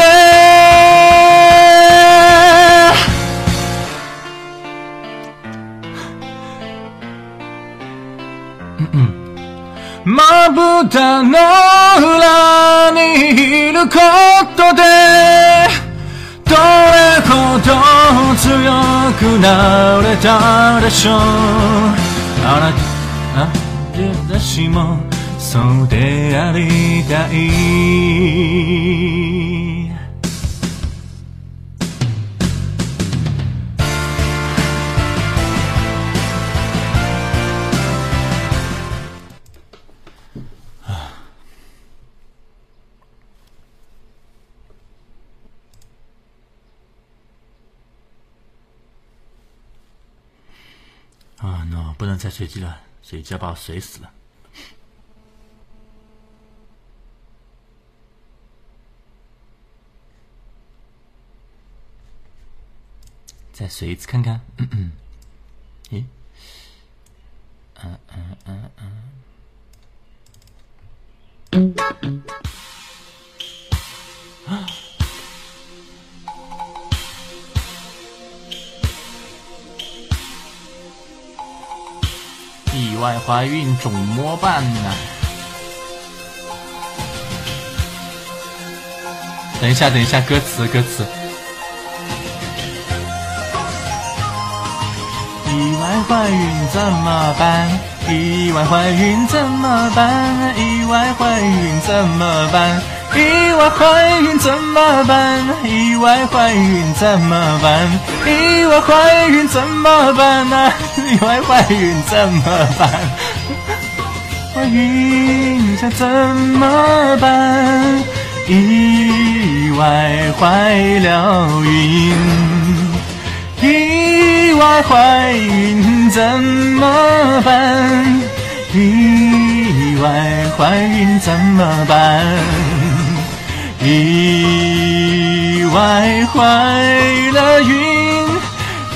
まぶたの裏にいることでれほど強くなれたでしょうあならあ私もそうでありたい再随机了，随机要把我随死了。再随次看看，嗯 [COUGHS] 嗯，咦，嗯嗯嗯嗯。意外怀孕肿么办呢？等一下，等一下，歌词，歌词。意外怀孕怎么办？意外怀孕怎么办？意外怀孕怎么办？意外怀孕怎么办？意外怀孕怎么办？意外怀孕怎么办啊？意外怀孕怎么办？怀孕要怎么办？意外怀了孕，意外怀孕怎么办？意外怀孕怎么办？意外怀了孕，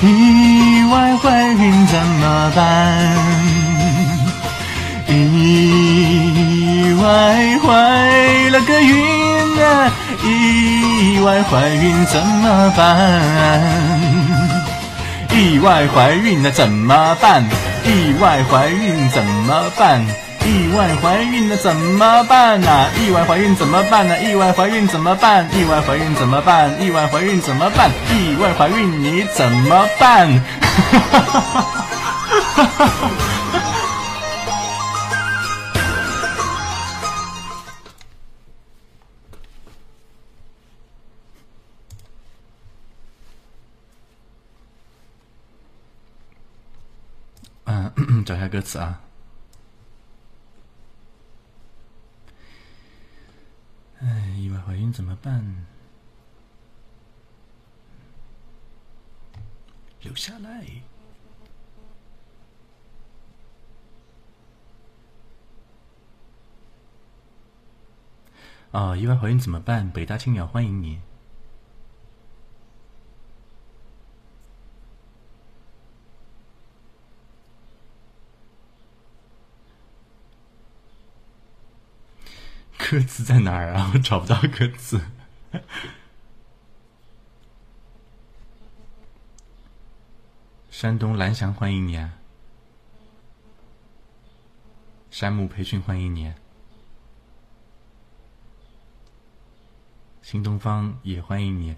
意外怀孕怎么办？意外怀了个孕啊，意外怀孕怎么办？意外怀孕那怎么办？意外怀孕怎么办？意外怀孕了怎么办呢？意外怀孕怎么办呢？意外怀孕怎么办？意外怀孕怎么办？意外怀孕怎么办？意外怀孕你怎么办？哈哈哈哈哈哈！[COUGHS] 找下歌词啊。哎，意外怀孕怎么办？留下来啊！意外怀孕怎么办？北大青鸟欢迎你。歌词在哪儿啊？我找不到歌词。山东蓝翔欢迎你啊！山姆培训欢迎你，新东方也欢迎你，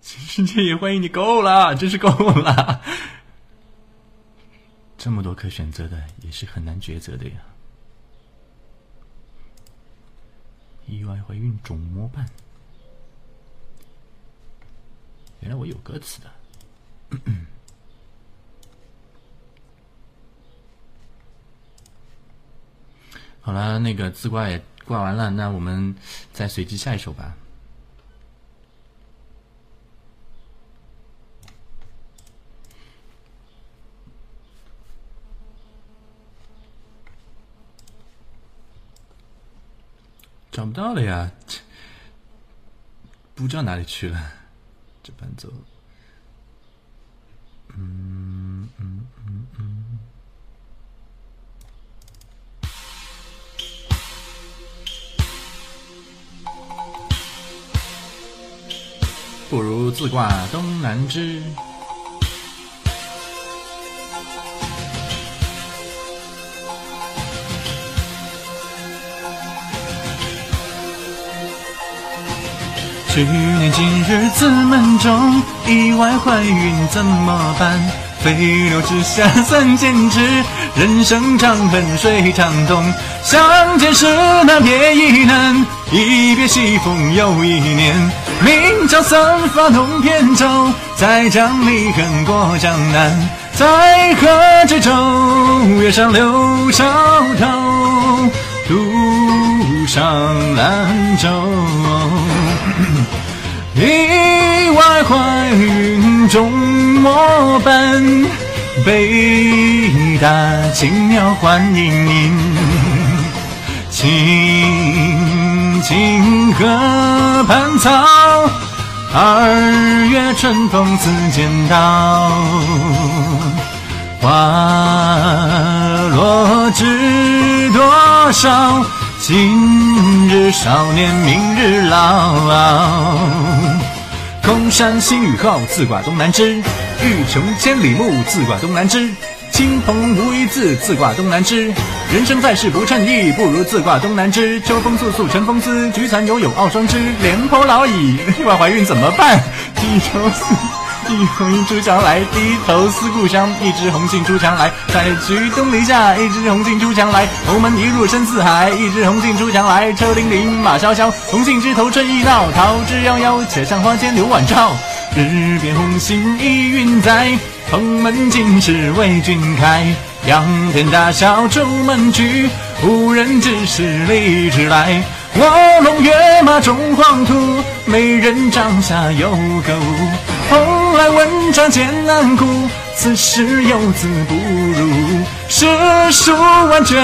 新世界也欢迎你。够了，真是够了！这么多可选择的，也是很难抉择的呀。意外怀孕肿么办？原来我有歌词的。[CLEARS THROAT] 好了，那个自挂也挂完了，那我们再随机下一首吧。找不到了呀，不知道哪里去了，这伴奏，嗯嗯嗯嗯，不如自挂东南枝。去年今日此门中，意外怀孕怎么办？飞流直下三千尺，人生长恨水长东。相见时难别亦难，一别西风又一年。明朝散发弄扁舟，再将离恨过江南。在河之洲，月上柳梢头，独上兰舟。里外怀孕中墨本北大青鸟欢迎您，青青河畔草，二月春风似剪刀，花落知多少。今日少年，明日老。空山新雨后，自挂东南枝。欲穷千里目，自挂东南枝。亲朋无一字，自挂东南枝。人生在世不称意，不如自挂东南枝。秋风簌簌晨风思。菊残犹有傲霜枝。廉颇老矣，意 [LAUGHS] 外怀孕怎么办？荆 [LAUGHS] 州。一回红杏出墙来，低头思故乡。一枝红杏出墙来，采菊东篱下。一枝红杏出墙来，侯门一入深似海。一枝红杏出墙来，车铃铃，马萧萧，红杏枝头春意闹。桃之夭夭，且向花间留晚照。日边红杏倚云在。蓬门今是为君开。仰天大笑出门去，无人知是荔枝来。卧龙跃马终黄土，美人帐下有个无。蓬莱文章建安骨，此史游子不入。诗书万卷，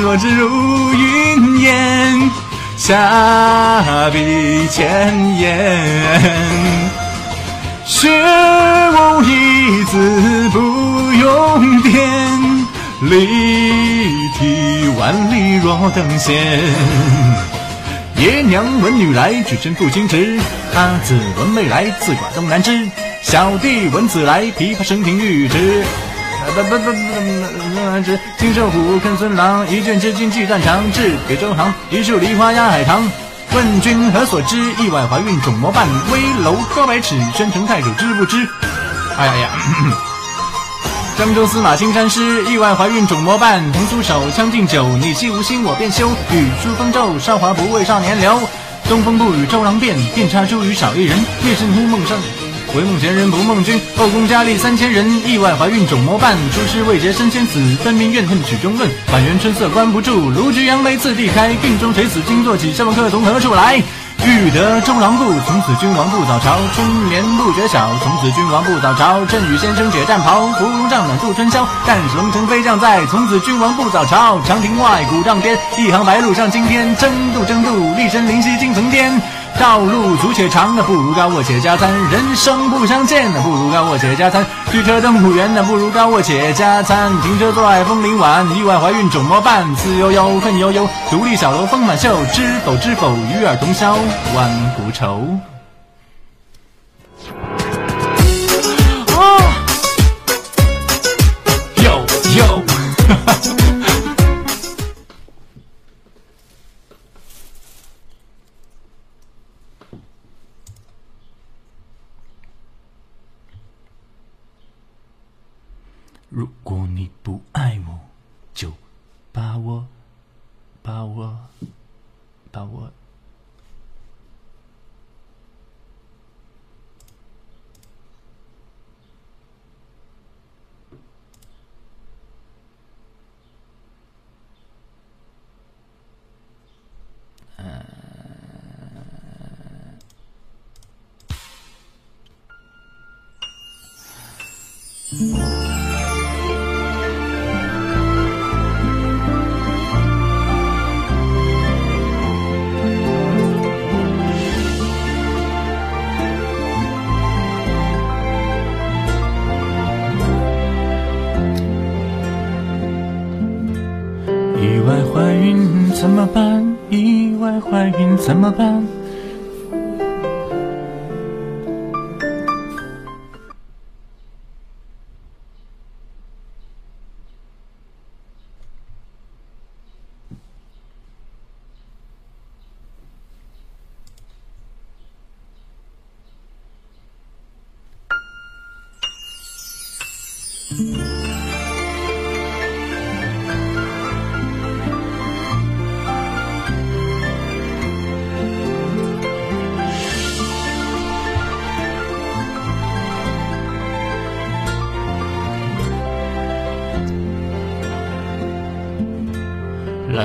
落纸如云烟，下笔千言。学无一字不用点，离题万里若等闲。爷娘闻女来，举身赴清池。阿姊闻妹来，自挂东南枝。小弟闻姊来，琵琶声停欲语迟。不不不不不，东金圣虎看孙郎，一卷诗经寄断肠。志北周行，一树梨花压海棠。问君何所知？意外怀孕肿么办？危楼高百尺，宣城太守知不知？哎呀呀！江州司马青衫湿，意外怀孕肿模伴。同出手，将进酒，你尽无心我便休。雨疏风骤，韶华不为少年留。东风不与周郎便，便插茱萸少一人。夜深忽梦生，回梦闲人不梦君。后宫佳丽三千人，意外怀孕肿模伴。出师未捷身先死，分明怨恨曲中论。满园春色关不住，卢橘杨梅次第开。病中垂死惊坐起，笑问客从何处来？欲得周郎顾，从此君王不早朝。春眠不觉晓，从此君王不早朝。振羽先生解战袍，芙蓉帐暖度春宵。但使龙城飞将在，从此君王不早朝。长亭外，古丈边，一行白鹭上青天。争渡，争渡，绿杨阴里惊层巅。道路阻且长，啊，不如高卧且加餐。人生不相见，啊，不如高卧且加餐。驱车登古原，啊，不如高卧且加餐。停车坐爱枫林晚，意外怀孕肿么办？自悠悠，恨悠悠，独立小楼风满袖。知否知否，与尔同销万古愁。啊，哟有，哈哈。[LAUGHS] about what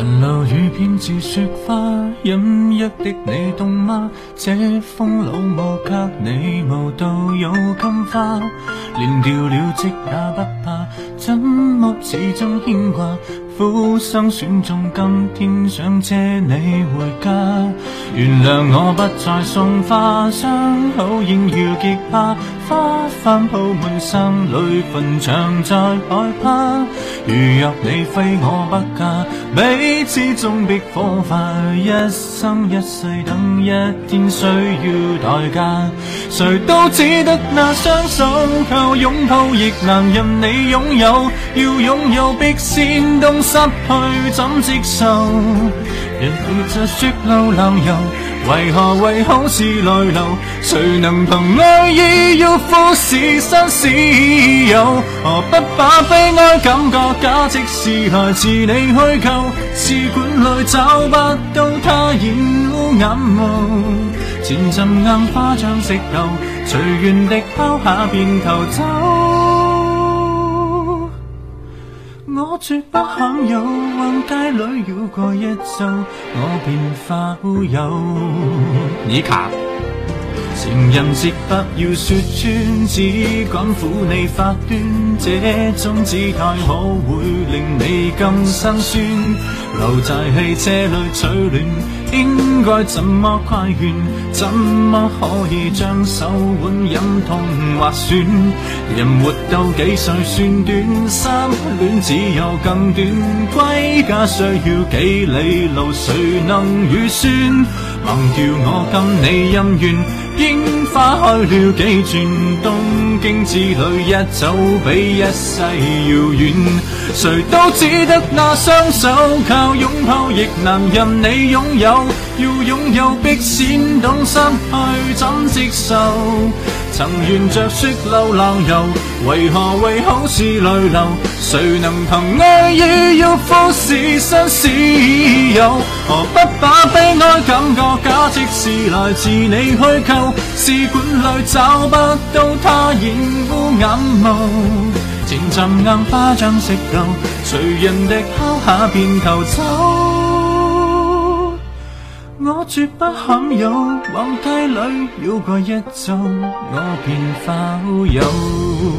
残留雨片似雪花，饮泣的你懂吗？这风老魔给你无道有金花，连掉了职也不怕，怎么始终牵挂？苦心选中今天想借你回家，原谅我不再送花，伤口应要结疤。花瓣铺满心里坟场，在害怕。如若你非我不嫁，彼此终必火化，一生一世等一天需要代价。谁都只得那双手，靠拥抱亦难任你拥有，要拥有必先懂失去怎接受。人倚着雪路浪游，为何为好事泪流？谁能凭爱意要富士山所有？何不把悲哀感觉假藉是来自你虚构？试管里找不到他染污眼眸，前尘硬花像石头，随缘的抛下便逃走。我绝不罕有往街里绕过一周我便化乌有你看情人节不要说穿只敢抚你发端这种姿态可会令你更心酸留在汽车里取暖应该怎么规劝？怎么可以将手腕忍痛划损？人活到几岁算短？失恋只有更短？归家需要几里路？谁能预算？忘掉我跟你恩怨。应。花开了几转，东京之旅一走，比一世遥远。谁都只得那双手，靠拥抱亦难任你拥有，要拥有必先懂失去怎接受。曾沿着雪路浪游，为何为好事泪流？谁能凭爱意要富士山是有？何不把悲哀感觉假设是来自你虚构？试管里找不到他染污眼眸，前尘硬化将石头，随人笛敲下便逃走。我绝不罕有，往低里绕过一周，我便否有。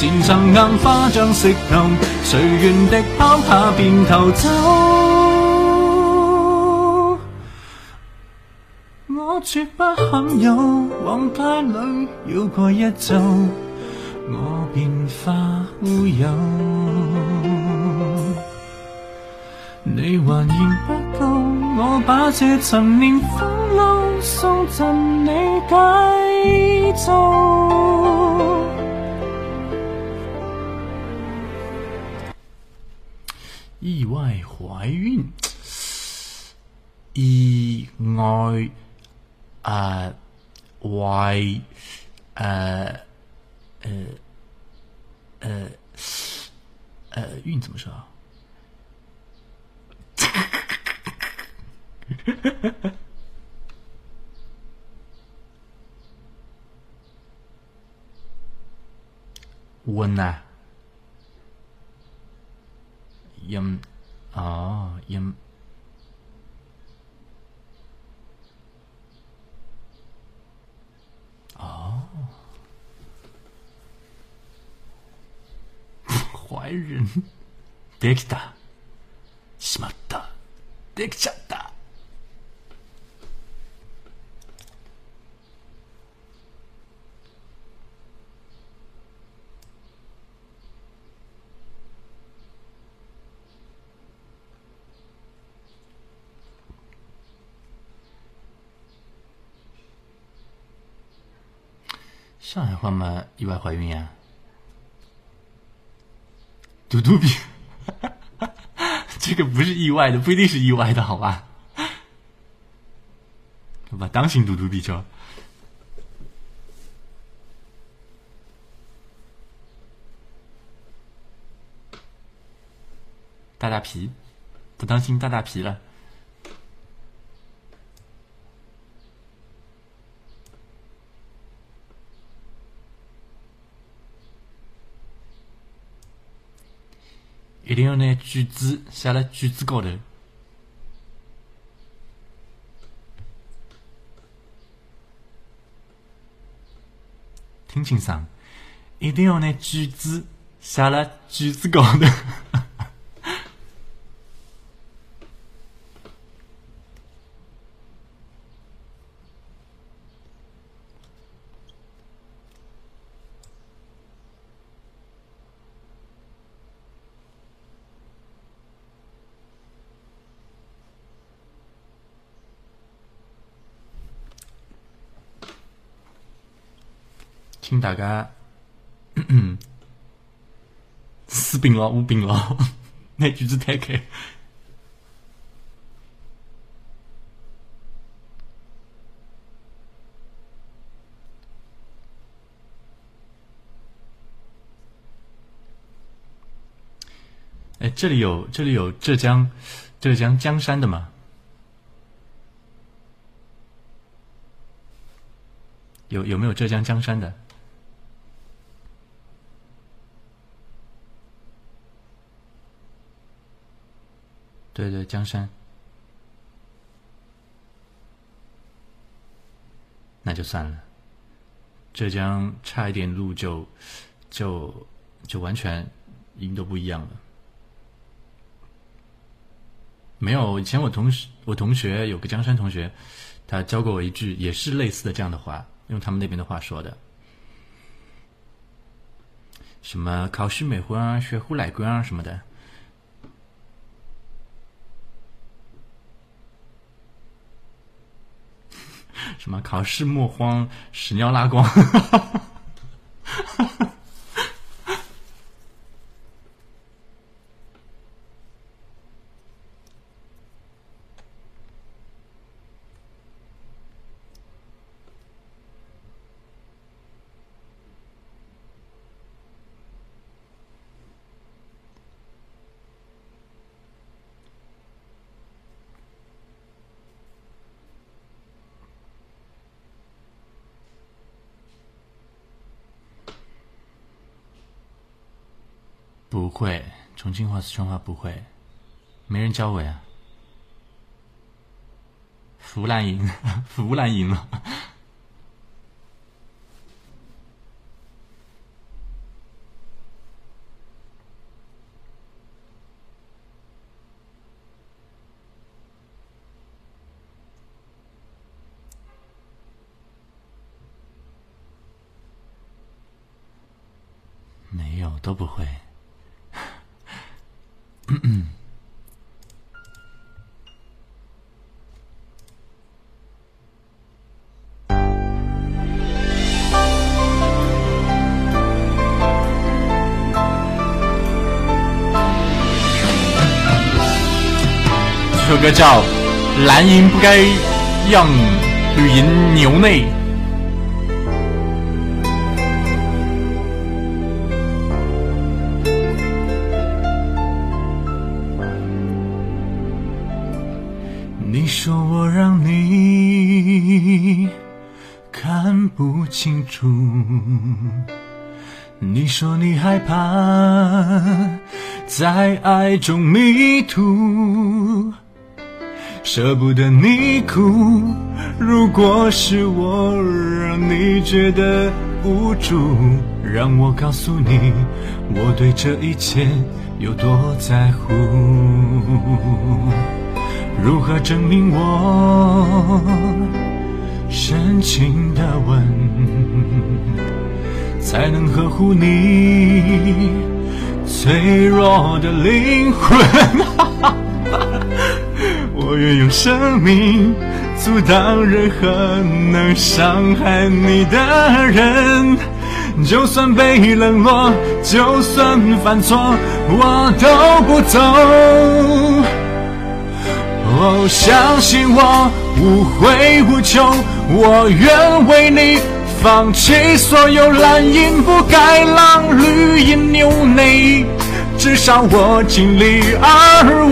前尘硬化像石头，随缘敌抛下便逃走？我绝不罕有，往街里绕过一周，我便化乌有。你还嫌不够？我把这陈年风褛送赠你解咒。意外怀孕，意外啊，怀啊，呃，呃，呃，孕怎么说？我 [LAUGHS] 呢？임아임아화일은できた。しまった。できちゃった。上海话嘛，意外怀孕呀，嘟嘟比，[LAUGHS] 这个不是意外的，不一定是意外的，好吧？好吧，当心嘟嘟比就。大大皮，不当心大大皮了。一定要拿句子写在句子高头，听清桑？一定要拿句子写在句子高头。请大家，四饼了五饼了，[LAUGHS] 那句子太开。哎，这里有这里有浙江浙江江山的吗？有有没有浙江江山的？对对，江山，那就算了。浙江差一点路就就就完全音都不一样了。没有，以前我同事我同学有个江山同学，他教过我一句也是类似的这样的话，用他们那边的话说的，什么考试美婚啊，学呼来官啊什么的。什么考试莫慌，屎尿拉光。哈哈哈京话四川话不会，没人教我呀。湖南赢，湖南赢了。男人不该让女人流泪。你说我让你看不清楚，你说你害怕在爱中迷途。舍不得你哭，如果是我让你觉得无助，让我告诉你，我对这一切有多在乎。如何证明我深情的吻，才能呵护你脆弱的灵魂？愿用生命阻挡任何能伤害你的人，就算被冷落，就算犯错，我都不走。哦，相信我，无悔无求，我愿为你放弃所有蓝银不该让绿颜流泪，至少我尽力而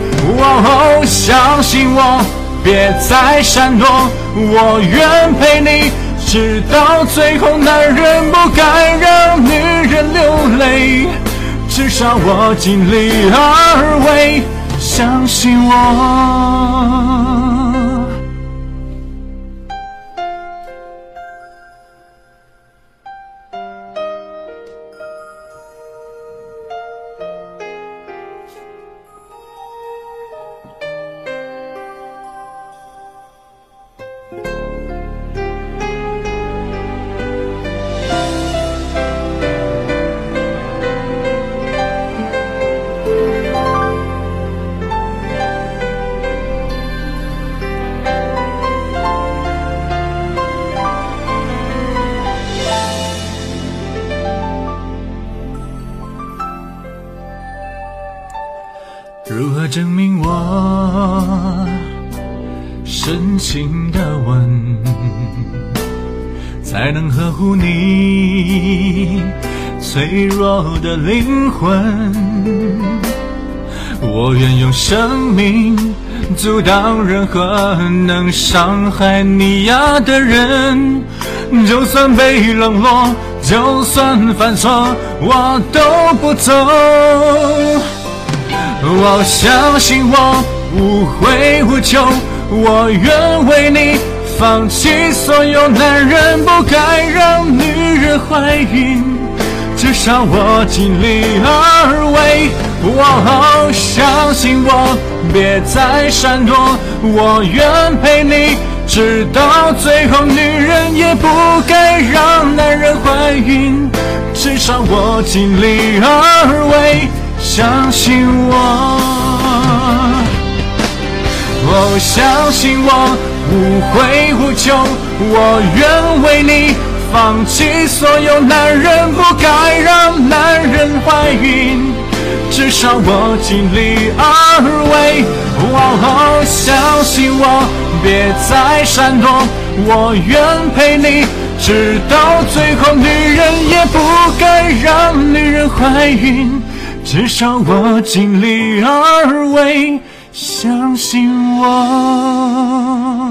为。哦，相信我，别再闪躲，我愿陪你直到最后。男人不该让女人流泪，至少我尽力而为。相信我。的灵魂，我愿用生命阻挡任何能伤害你呀的人。就算被冷落，就算犯错，我都不走。我相信我无悔无求，我愿为你放弃所有。男人不该让女人怀孕。至少我尽力而为，哦，相信我，别再闪躲，我愿陪你直到最后。女人也不该让男人怀孕。至少我尽力而为，相信我，哦，相信我，无悔无求，我愿为你。放弃所有男人不该让男人怀孕，至少我尽力而为。哦，相信我，别再闪躲，我愿陪你直到最后。女人也不该让女人怀孕，至少我尽力而为。相信我。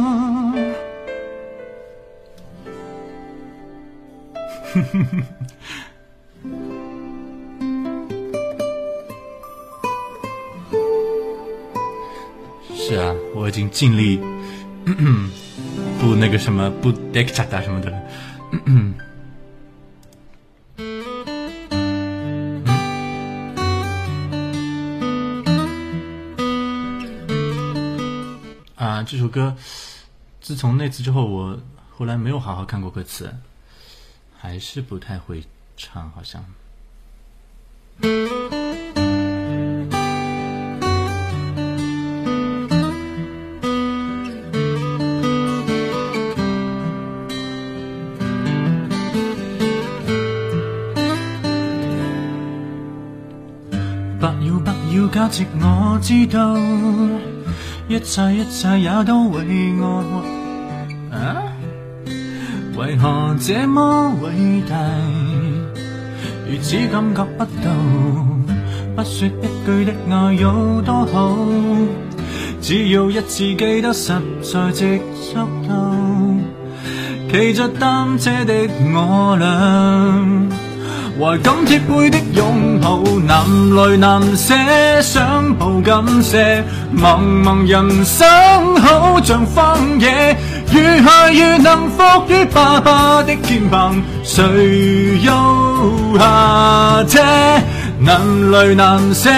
[LAUGHS] 是啊，我已经尽力不 [CLEARS THROAT] 那个什么不 deka 什么的了。这首歌自从那次之后，我后来没有好好看过歌词。还是不太会唱，好像。不要不要假设，我知道一切一切也都为我。为何这么伟大？如此感觉不到，不说一句的爱有多好，只要一次记得实在接触到，骑着单车的我俩，怀紧贴背的拥抱，难离难舍，想抱紧些，茫茫人生好像荒野。如害如能伏于爸爸的肩膀，谁又下车？难泪难舍，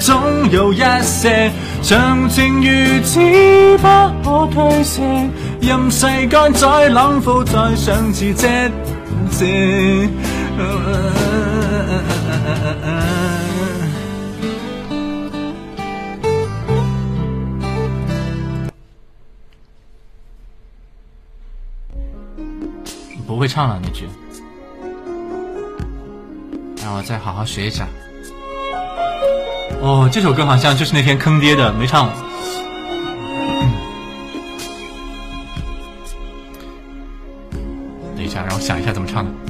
总有一些，长情如此不可推卸，任世间再冷酷，再想辞却绝。会唱了那句，让我再好好学一下。哦，这首歌好像就是那天坑爹的，没唱。等一下，让我想一下怎么唱。的。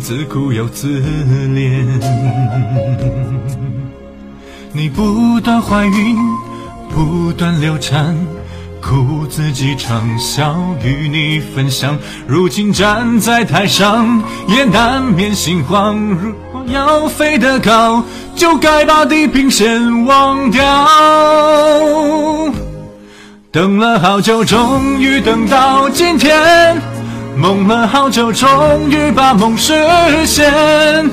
自苦又自怜，你不断怀孕，不断流产，苦自己尝，笑与你分享。如今站在台上，也难免心慌。如果要飞得高，就该把地平线忘掉。等了好久，终于等到今天。梦了好久，终于把梦实现。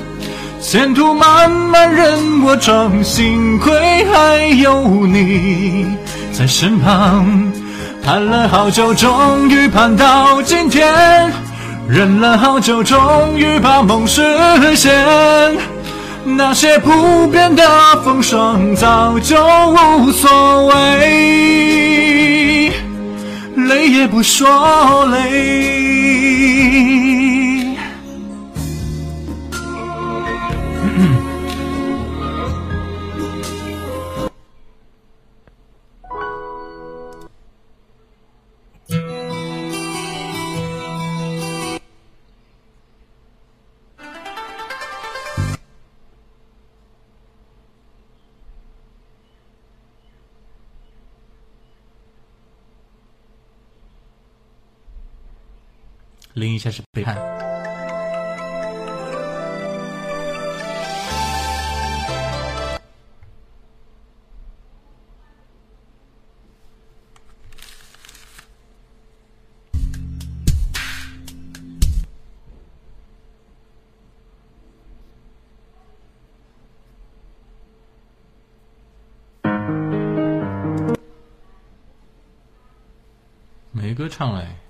前途漫漫，任我闯，幸亏还有你在身旁。盼了好久，终于盼到今天。忍了好久，终于把梦实现。那些不变的风霜，早就无所谓。累也不说累。另一下是背叛。没歌唱嘞。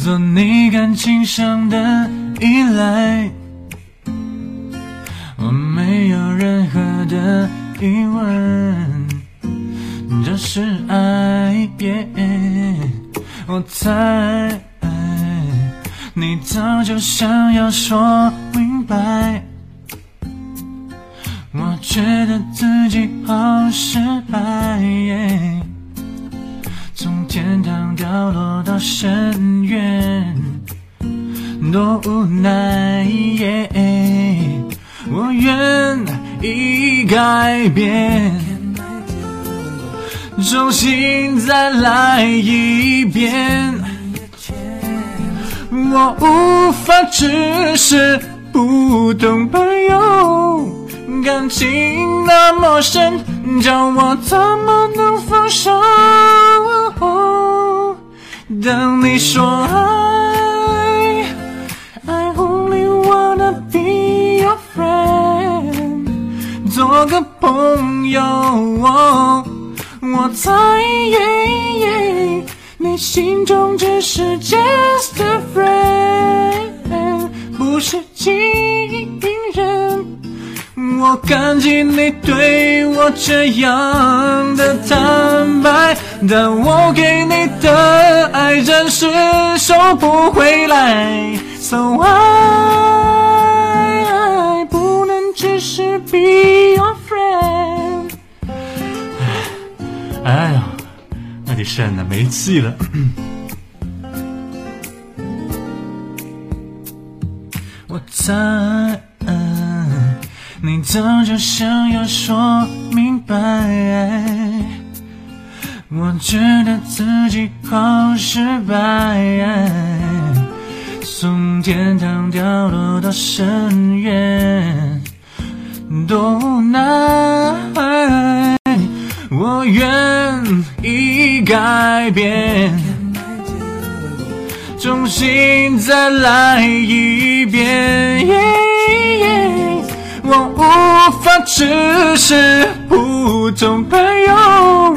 做你感情上的依赖，我没有任何的疑问，这是爱。我猜你早就想要说明白，我觉得自己好失败。天堂掉落到深渊，多无奈。我愿意改变，重新再来一遍。我无法只是普通朋友。感情那么深，叫我怎么能放手？当你说 I I only wanna be your friend，做个朋友，我猜你心中只是 just a friend，不是情人。我感激你对我这样的坦白，但我给你的爱暂时收不回来。So I 不能只是 be your friend。哎呀，那得肾了，没气了。我猜。你早就想要说明白，我知道自己好失败。从天堂掉落到深渊，多难！我愿意改变，重新再来一遍。我无法只是普通朋友，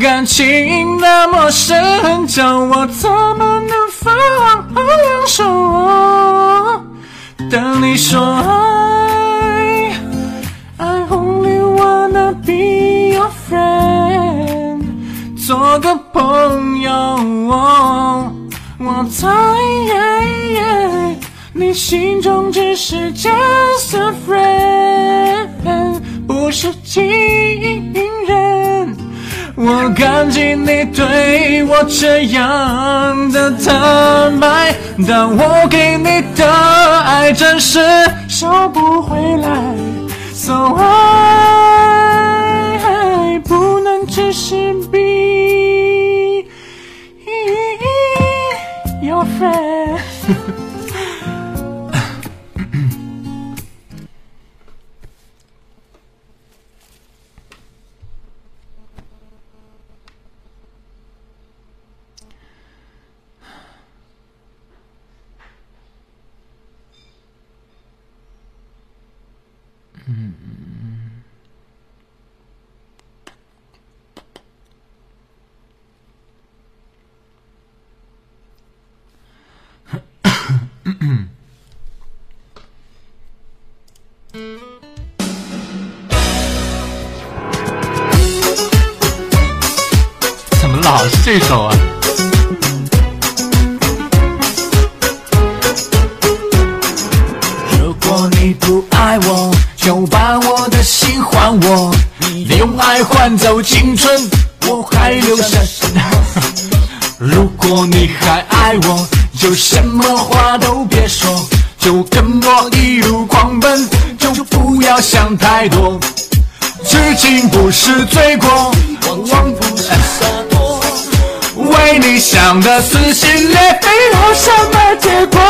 感情那么深，叫我怎么能放手？当你说 I only wanna be your friend，做个朋友，我才。你心中只是 just a friend，不是情人。我感激你对我这样的坦白，但我给你的爱暂时收不回来。So I 不能只是 be your friend。一首啊！如果你不爱我，就把我的心还我。你用爱换走青春，我还留下什么？[LAUGHS] 如果你还爱我，就什么话都别说，就跟我一路狂奔，就不要想太多。痴情不是罪过。不为你想的撕心裂肺，有什么结果？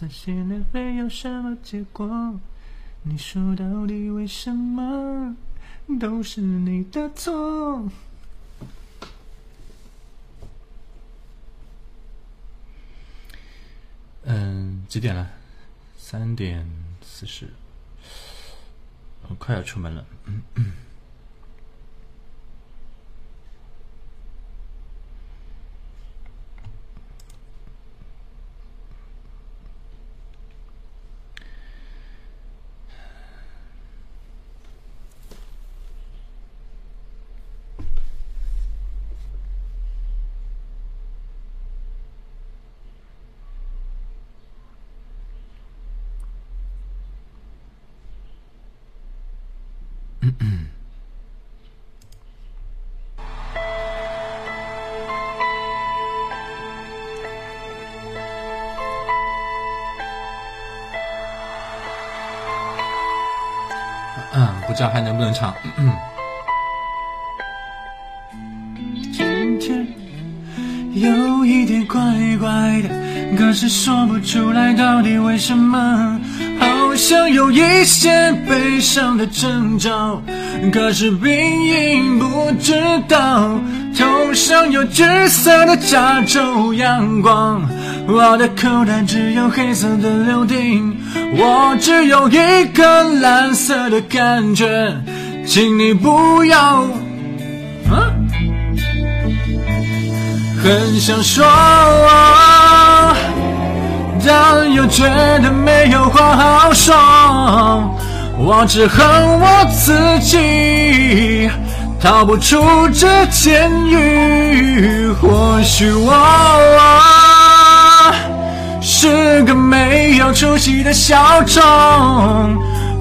撕心裂会有什么结果？你说到底为什么都是你的错？嗯，几点了？三点四十，我快要出门了。这还能不能唱？今天有一点怪怪的，可是说不出来到底为什么，好像有一些悲伤的征兆，可是病因不知道。头上有橘色的加州阳光，我的口袋只有黑色的柳丁。我只有一个蓝色的感觉，请你不要。很想说，但又觉得没有话好说。我只恨我自己，逃不出这监狱。或许我。是个没有出息的小虫，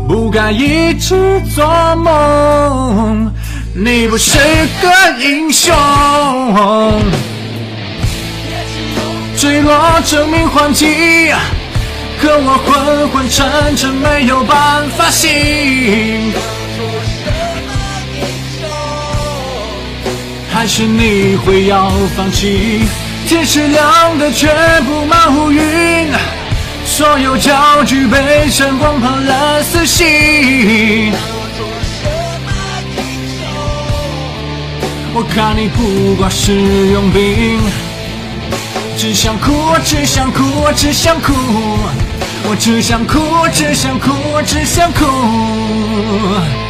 不该一直做梦。你不是个英雄，坠落证明换季，可我昏昏沉沉没有办法醒。做什么英雄？还是你会要放弃？天是亮的，却布满乌云，所有焦距被闪光泡了死心。我做什么英雄？我看你不过是佣兵。只想哭，我只想哭，我只想哭，我只想哭，我只想哭，我只想哭。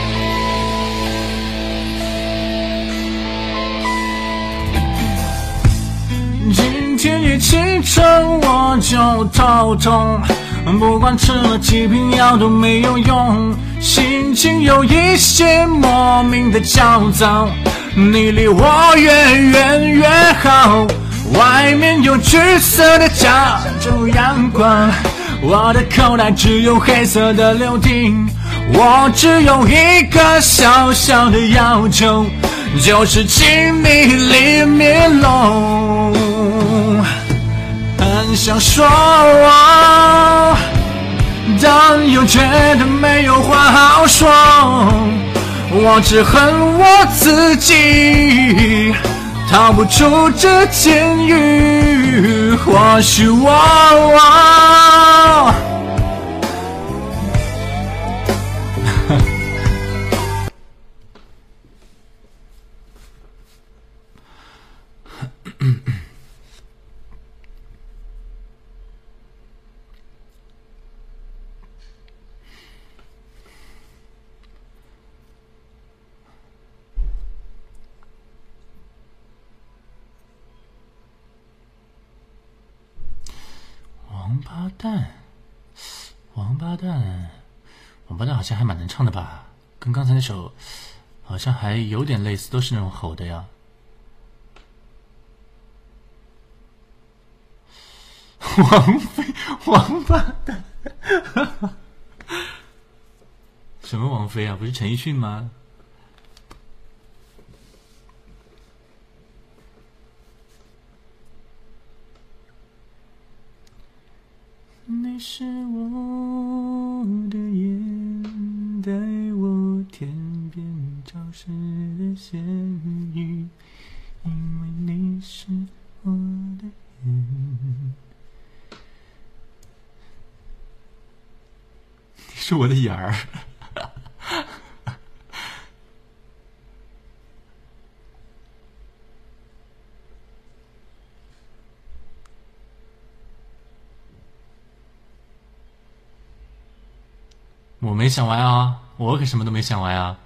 生我就头痛，不管吃了几瓶药都没有用，心情有一些莫名的焦躁。你离我越远越好，外面有橘色的州阳光，我的口袋只有黑色的柳丁。我只有一个小小的要求，就是请你离我远。想说，但又觉得没有话好说。我只恨我自己，逃不出这监狱。或许我。蛋，王八蛋，王八蛋好像还蛮能唱的吧？跟刚才那首好像还有点类似，都是那种吼的呀。王菲，王八蛋，[LAUGHS] 什么王菲啊？不是陈奕迅吗？你是我的眼，带我天边潮湿的咸雨，因为你是我的眼。[LAUGHS] 你是我的眼儿。我没想完啊，我可什么都没想完啊。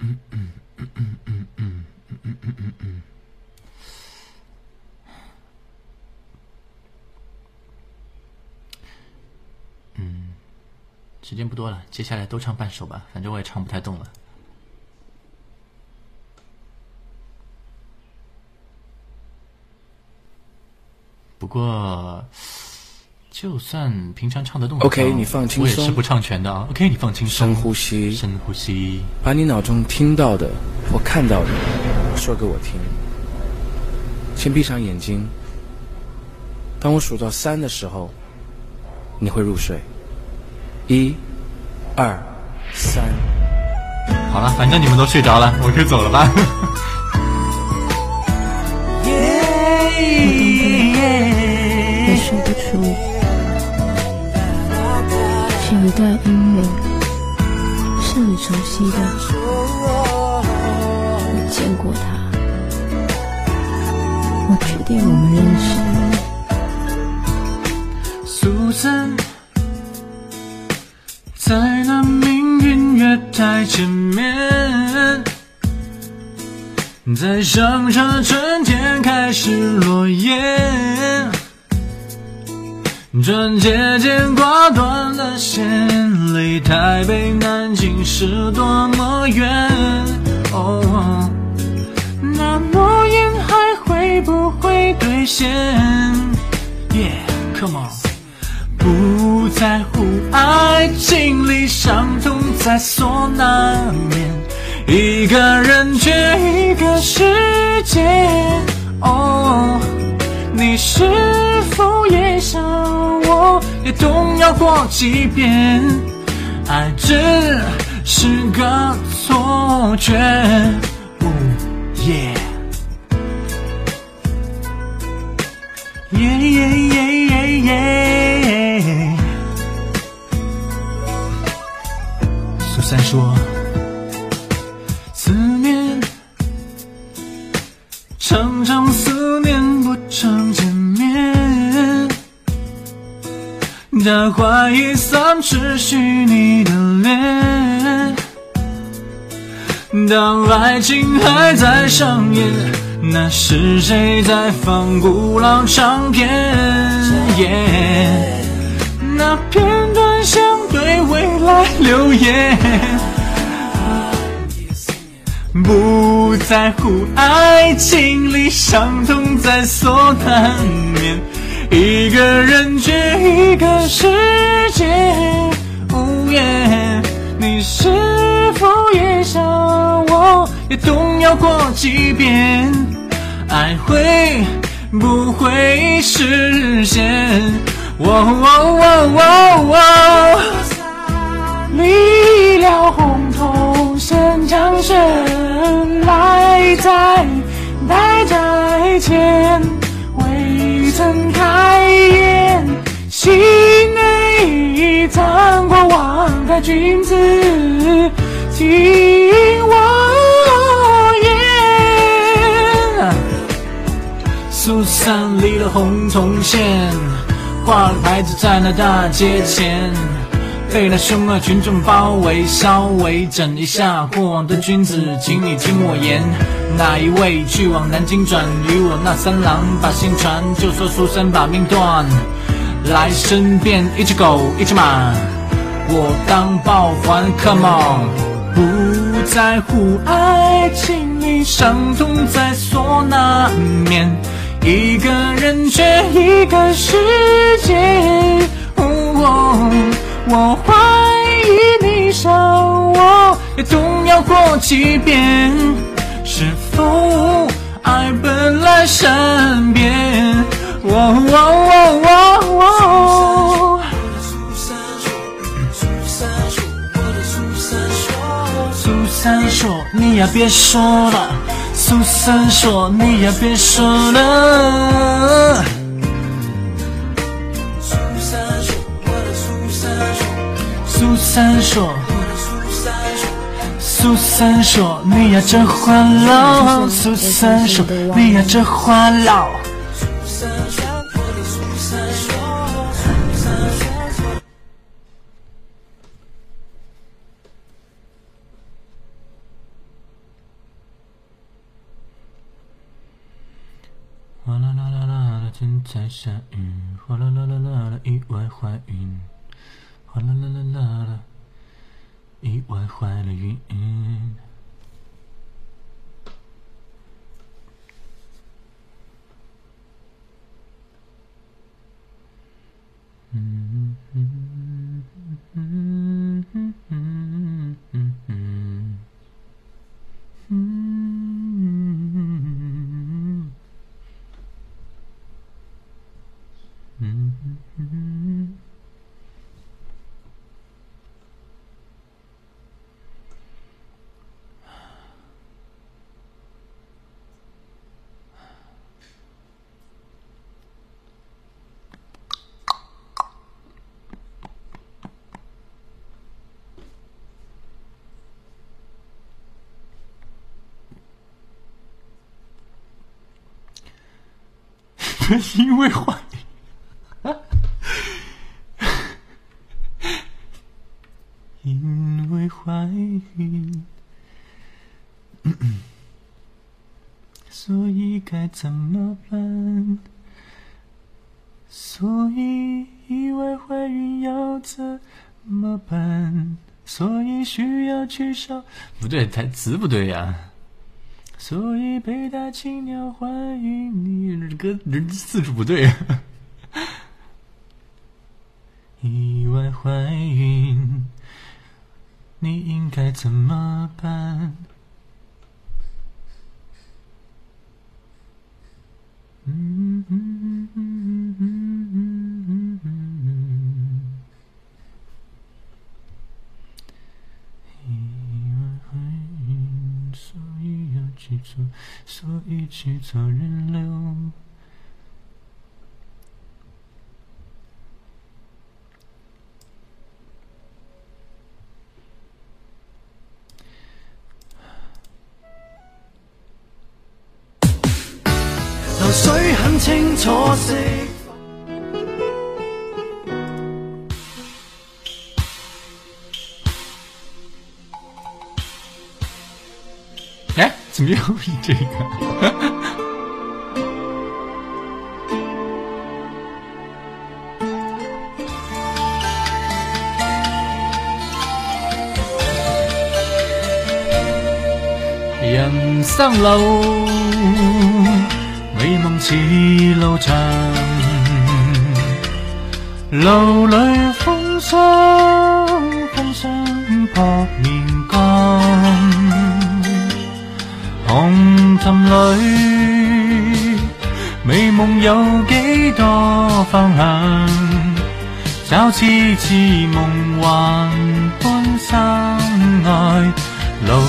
嗯嗯嗯嗯嗯嗯嗯嗯嗯嗯。嗯，时间不多了，接下来都唱半首吧，反正我也唱不太动了。不过，就算平常唱的放轻松，我也是不唱全的啊。OK，你放轻松，深呼吸，深呼吸，把你脑中听到的或看到的说给我听。先闭上眼睛。当我数到三的时候，你会入睡。一、二、三。好了，反正你们都睡着了，我就走了吧。[LAUGHS] 这一段音乐是你熟悉的，我见过他，我确定我们认识。苏三，在那命运月台前面，在上车，春天开始落叶。转接间挂断的线，离台北、南京是多么远？哦，那诺言还会不会兑现？Yeah，come on。不在乎，爱情里伤痛在所难免，一个人却一个世界。哦，你是否也想？也动摇过几遍，爱只是个错觉。耶耶耶耶耶。苏三说，思念，常常思念不长久。的花疑散，失去你的脸。当爱情还在上演，那是谁在放古老唱片？那片段像对未来留言。不在乎爱情里伤痛在所难免。一个人接一个世界，哦耶！你是否也像我，也动摇过几遍？爱会不会实现？喔哦喔哦喔！离了红头现江山来在，待在前，未曾看。望往的君子，听我言。苏三离了红铜线，挂了牌子在那大街前，被那凶恶群众包围，稍微整一下。过往的君子，请你听我言。哪一位去往南京转？与我那三郎把信传，就说书生把命断，来生变一只狗，一只马。我当报还，Come on！不在乎爱情里伤痛在所难免，一个人却一个世界。我怀疑你想我也总要过几遍，是否爱本来善变？苏三说：“你呀，别说了。”苏三说：“你呀，别说了。”苏三说：“我的苏三说。”苏三说：“我的苏三说。”苏三说：“你呀，这话老。”苏三说：“你呀，这话老。”在下雨，哗啦啦啦啦啦！意外怀孕，哗啦啦啦啦啦！意外怀了孕。嗯嗯嗯嗯嗯嗯嗯嗯嗯嗯嗯嗯嗯。因为怀孕，因为怀孕，所以该怎么办？所以意外怀孕要怎么办？所以需要取消？不对，台词不对呀。所以北大青鸟欢迎，你这歌人次数不对，[LAUGHS] 意外怀孕，你应该怎么办？嗯嗯嗯嗯嗯嗯。所以去做人流。没有你这个。人生路，美梦似路长，路里风霜风霜怕。美梦有几多方向？找痴痴梦幻般相爱，路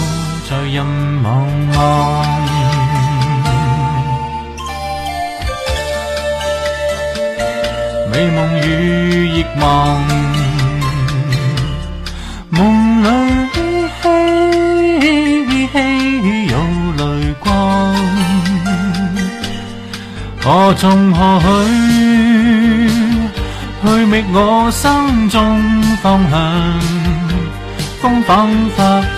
在任茫茫。美梦与恶梦。何从何去？去觅我心中方向，风仿发。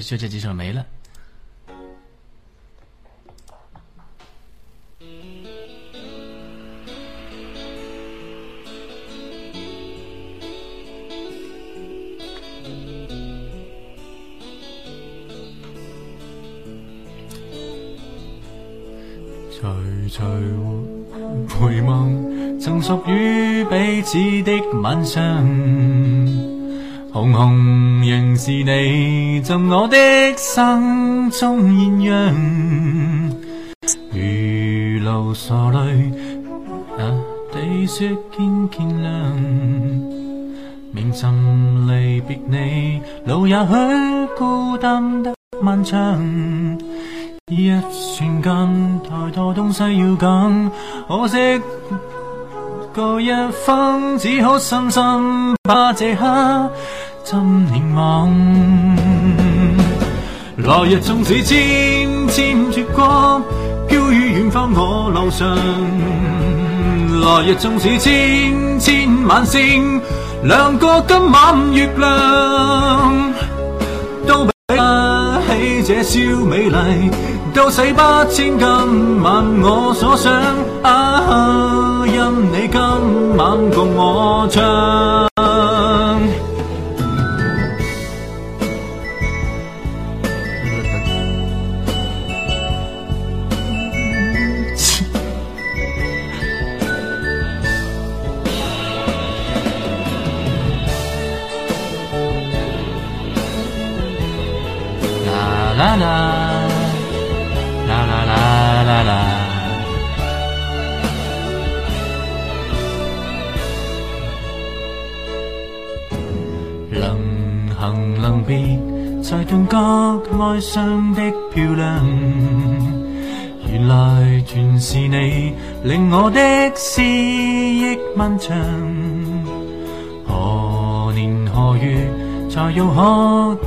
就这几首没了。回望，曾属于彼此的晚上。红红仍是你，尽我的心中艳阳。如露泪，啊，地雪见见亮。明晨离别你，路也许孤单得漫长。一瞬间，太多东西要讲，可惜。多一方，只好深深把这刻珍念往。来日纵使千千烛光，飘于远方我路上。来日纵使千千晚星，亮过今晚月亮。这宵美丽，都洗不清今晚我所想，啊，因你今晚共我唱。别才顿觉哀伤的漂亮，原来全是你令我的思忆漫长。何年何月才又可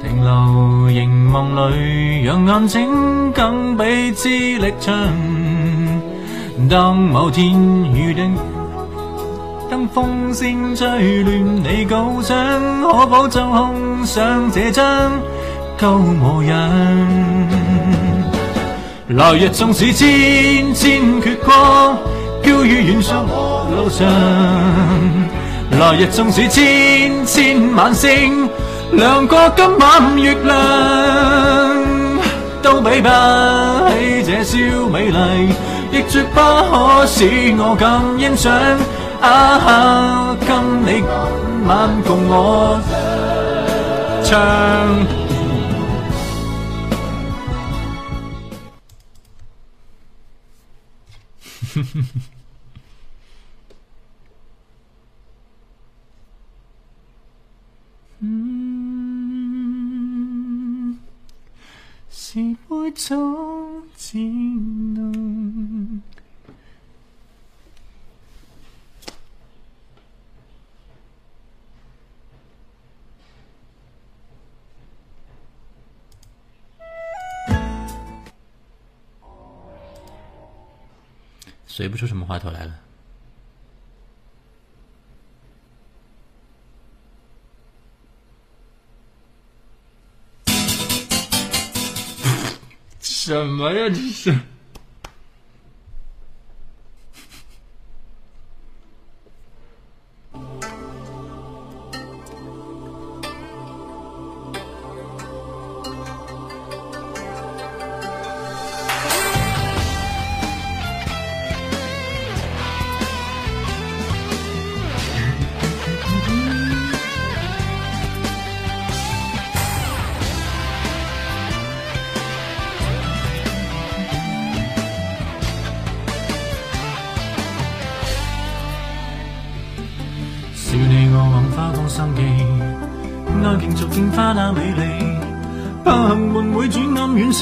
停留凝望里，让眼睛更彼此力长。当某天雨滴。灯风声吹乱你旧章，可否抽空上这张旧模样？来日纵使千千阙歌，飘于远上我路上。来日纵使千千晚星，亮过今晚月亮，都比不起这宵美丽，亦绝不可使我更欣赏。啊哈！跟你今晚共我唱，嗯，[LAUGHS] 是杯中渐浓。嘴不出什么话头来了，什么呀？这是。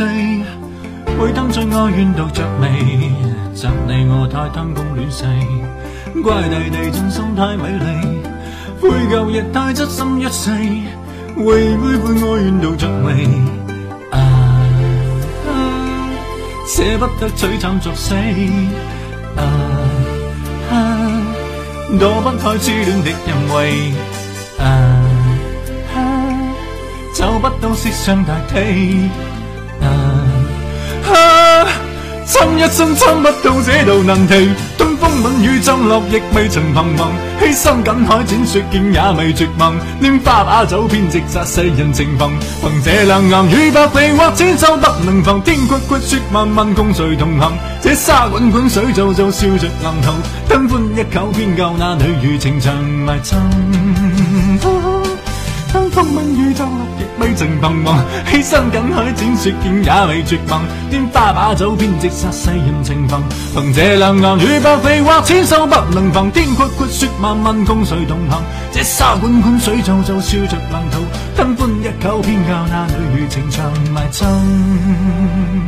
为贪醉爱怨独着迷，责你我太贪功恋势，怪大地众生太美丽，悔旧日太执心一世，为背叛爱怨独着迷。舍不得璀璨作死，躲不开痴恋的人为，找不到色相代替。参一生参不到这道难题，东风吻雨争落，亦未曾彷徨，欺山赶海展雪技，也未绝望。拈花把酒偏折煞世人情狂。凭这两岩与百里，或千秋不能防。天阔阔雪漫漫，共谁同行？这沙滚滚水皱皱，笑着浪头。贪欢一口，偏教那女儿情长埋葬。冬风雨骤落，极未情彷徨。牺牲紧海，展雪剑也未绝望。拈花把酒偏折煞世人情狂。凭这两眼与百臂或千手不能防。天阔阔雪漫漫，共谁同行？这沙滚滚，水皱皱，笑着浪涛。贪欢一口偏教那女儿情长埋葬。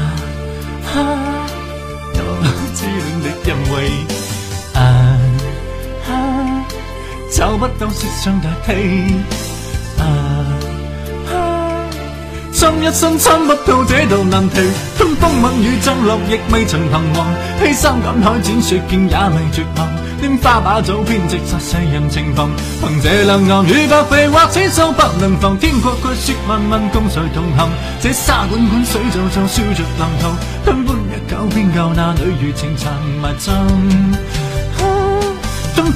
找不到雪上踏蹄，啊！穿一生参不透这道难题。春风吻雨沾落，亦未曾彷徨。披山赶海展雪径，也未绝望。拈花把酒编织出世人情狂。凭这两男与白费，或牵手不能防。天阔阔雪漫漫共谁同行？这沙滚滚水皱皱，笑着浪淘。贪欢一酒偏教那女如情残埋葬。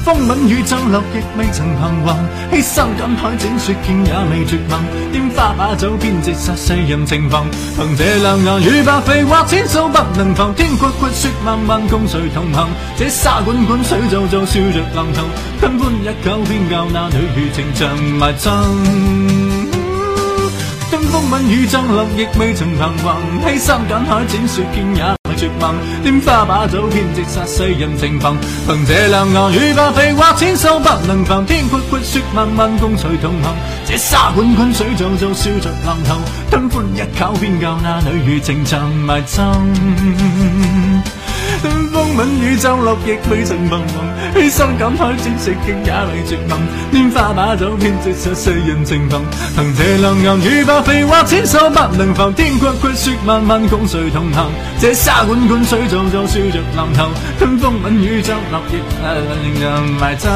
风吻雨骤落，亦未曾彷徨。牺牲锦海剪雪片，也未绝望。拈花把酒编织，煞世人情狂。凭这两眼与白费，或千手不能防，天阔阔雪漫漫，共谁同行？这沙滚滚水皱皱，笑着浪透。吞欢一酒，偏教那女儿情长埋葬。风吻雨骤落，亦未曾彷徨。欺山赶海剪雪片也。绝望。拈花把酒，偏折煞，世人情狂。凭这两眼与白费，画千手不能防。天阔阔，雪漫漫，共谁同行？这沙滚滚，水皱皱，笑着浪头贪欢一考，偏教那女儿情长埋葬。吻雨骤落，亦未曾彷徨。牺牲感慨，珍惜亦也为绝望。拈花把酒，偏折煞世人情狂，凭这两眼与白或千手不能防，天阔阔雪漫漫，共谁同行？这沙滚滚水皱皱，笑着浪头。春风吻雨，骤落叶，令人埋葬。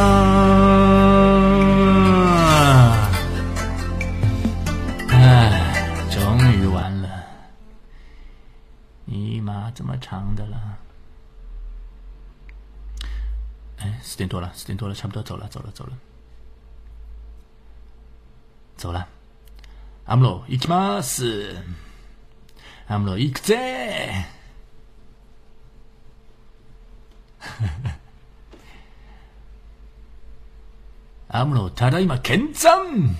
唉，终于完了。你玛，这么长的了。哎，四点多了，四点多了，差不多走了，走了，走了，走了。アムロ、行きますアムロ、行くぜアムロ、ただいま、ざ参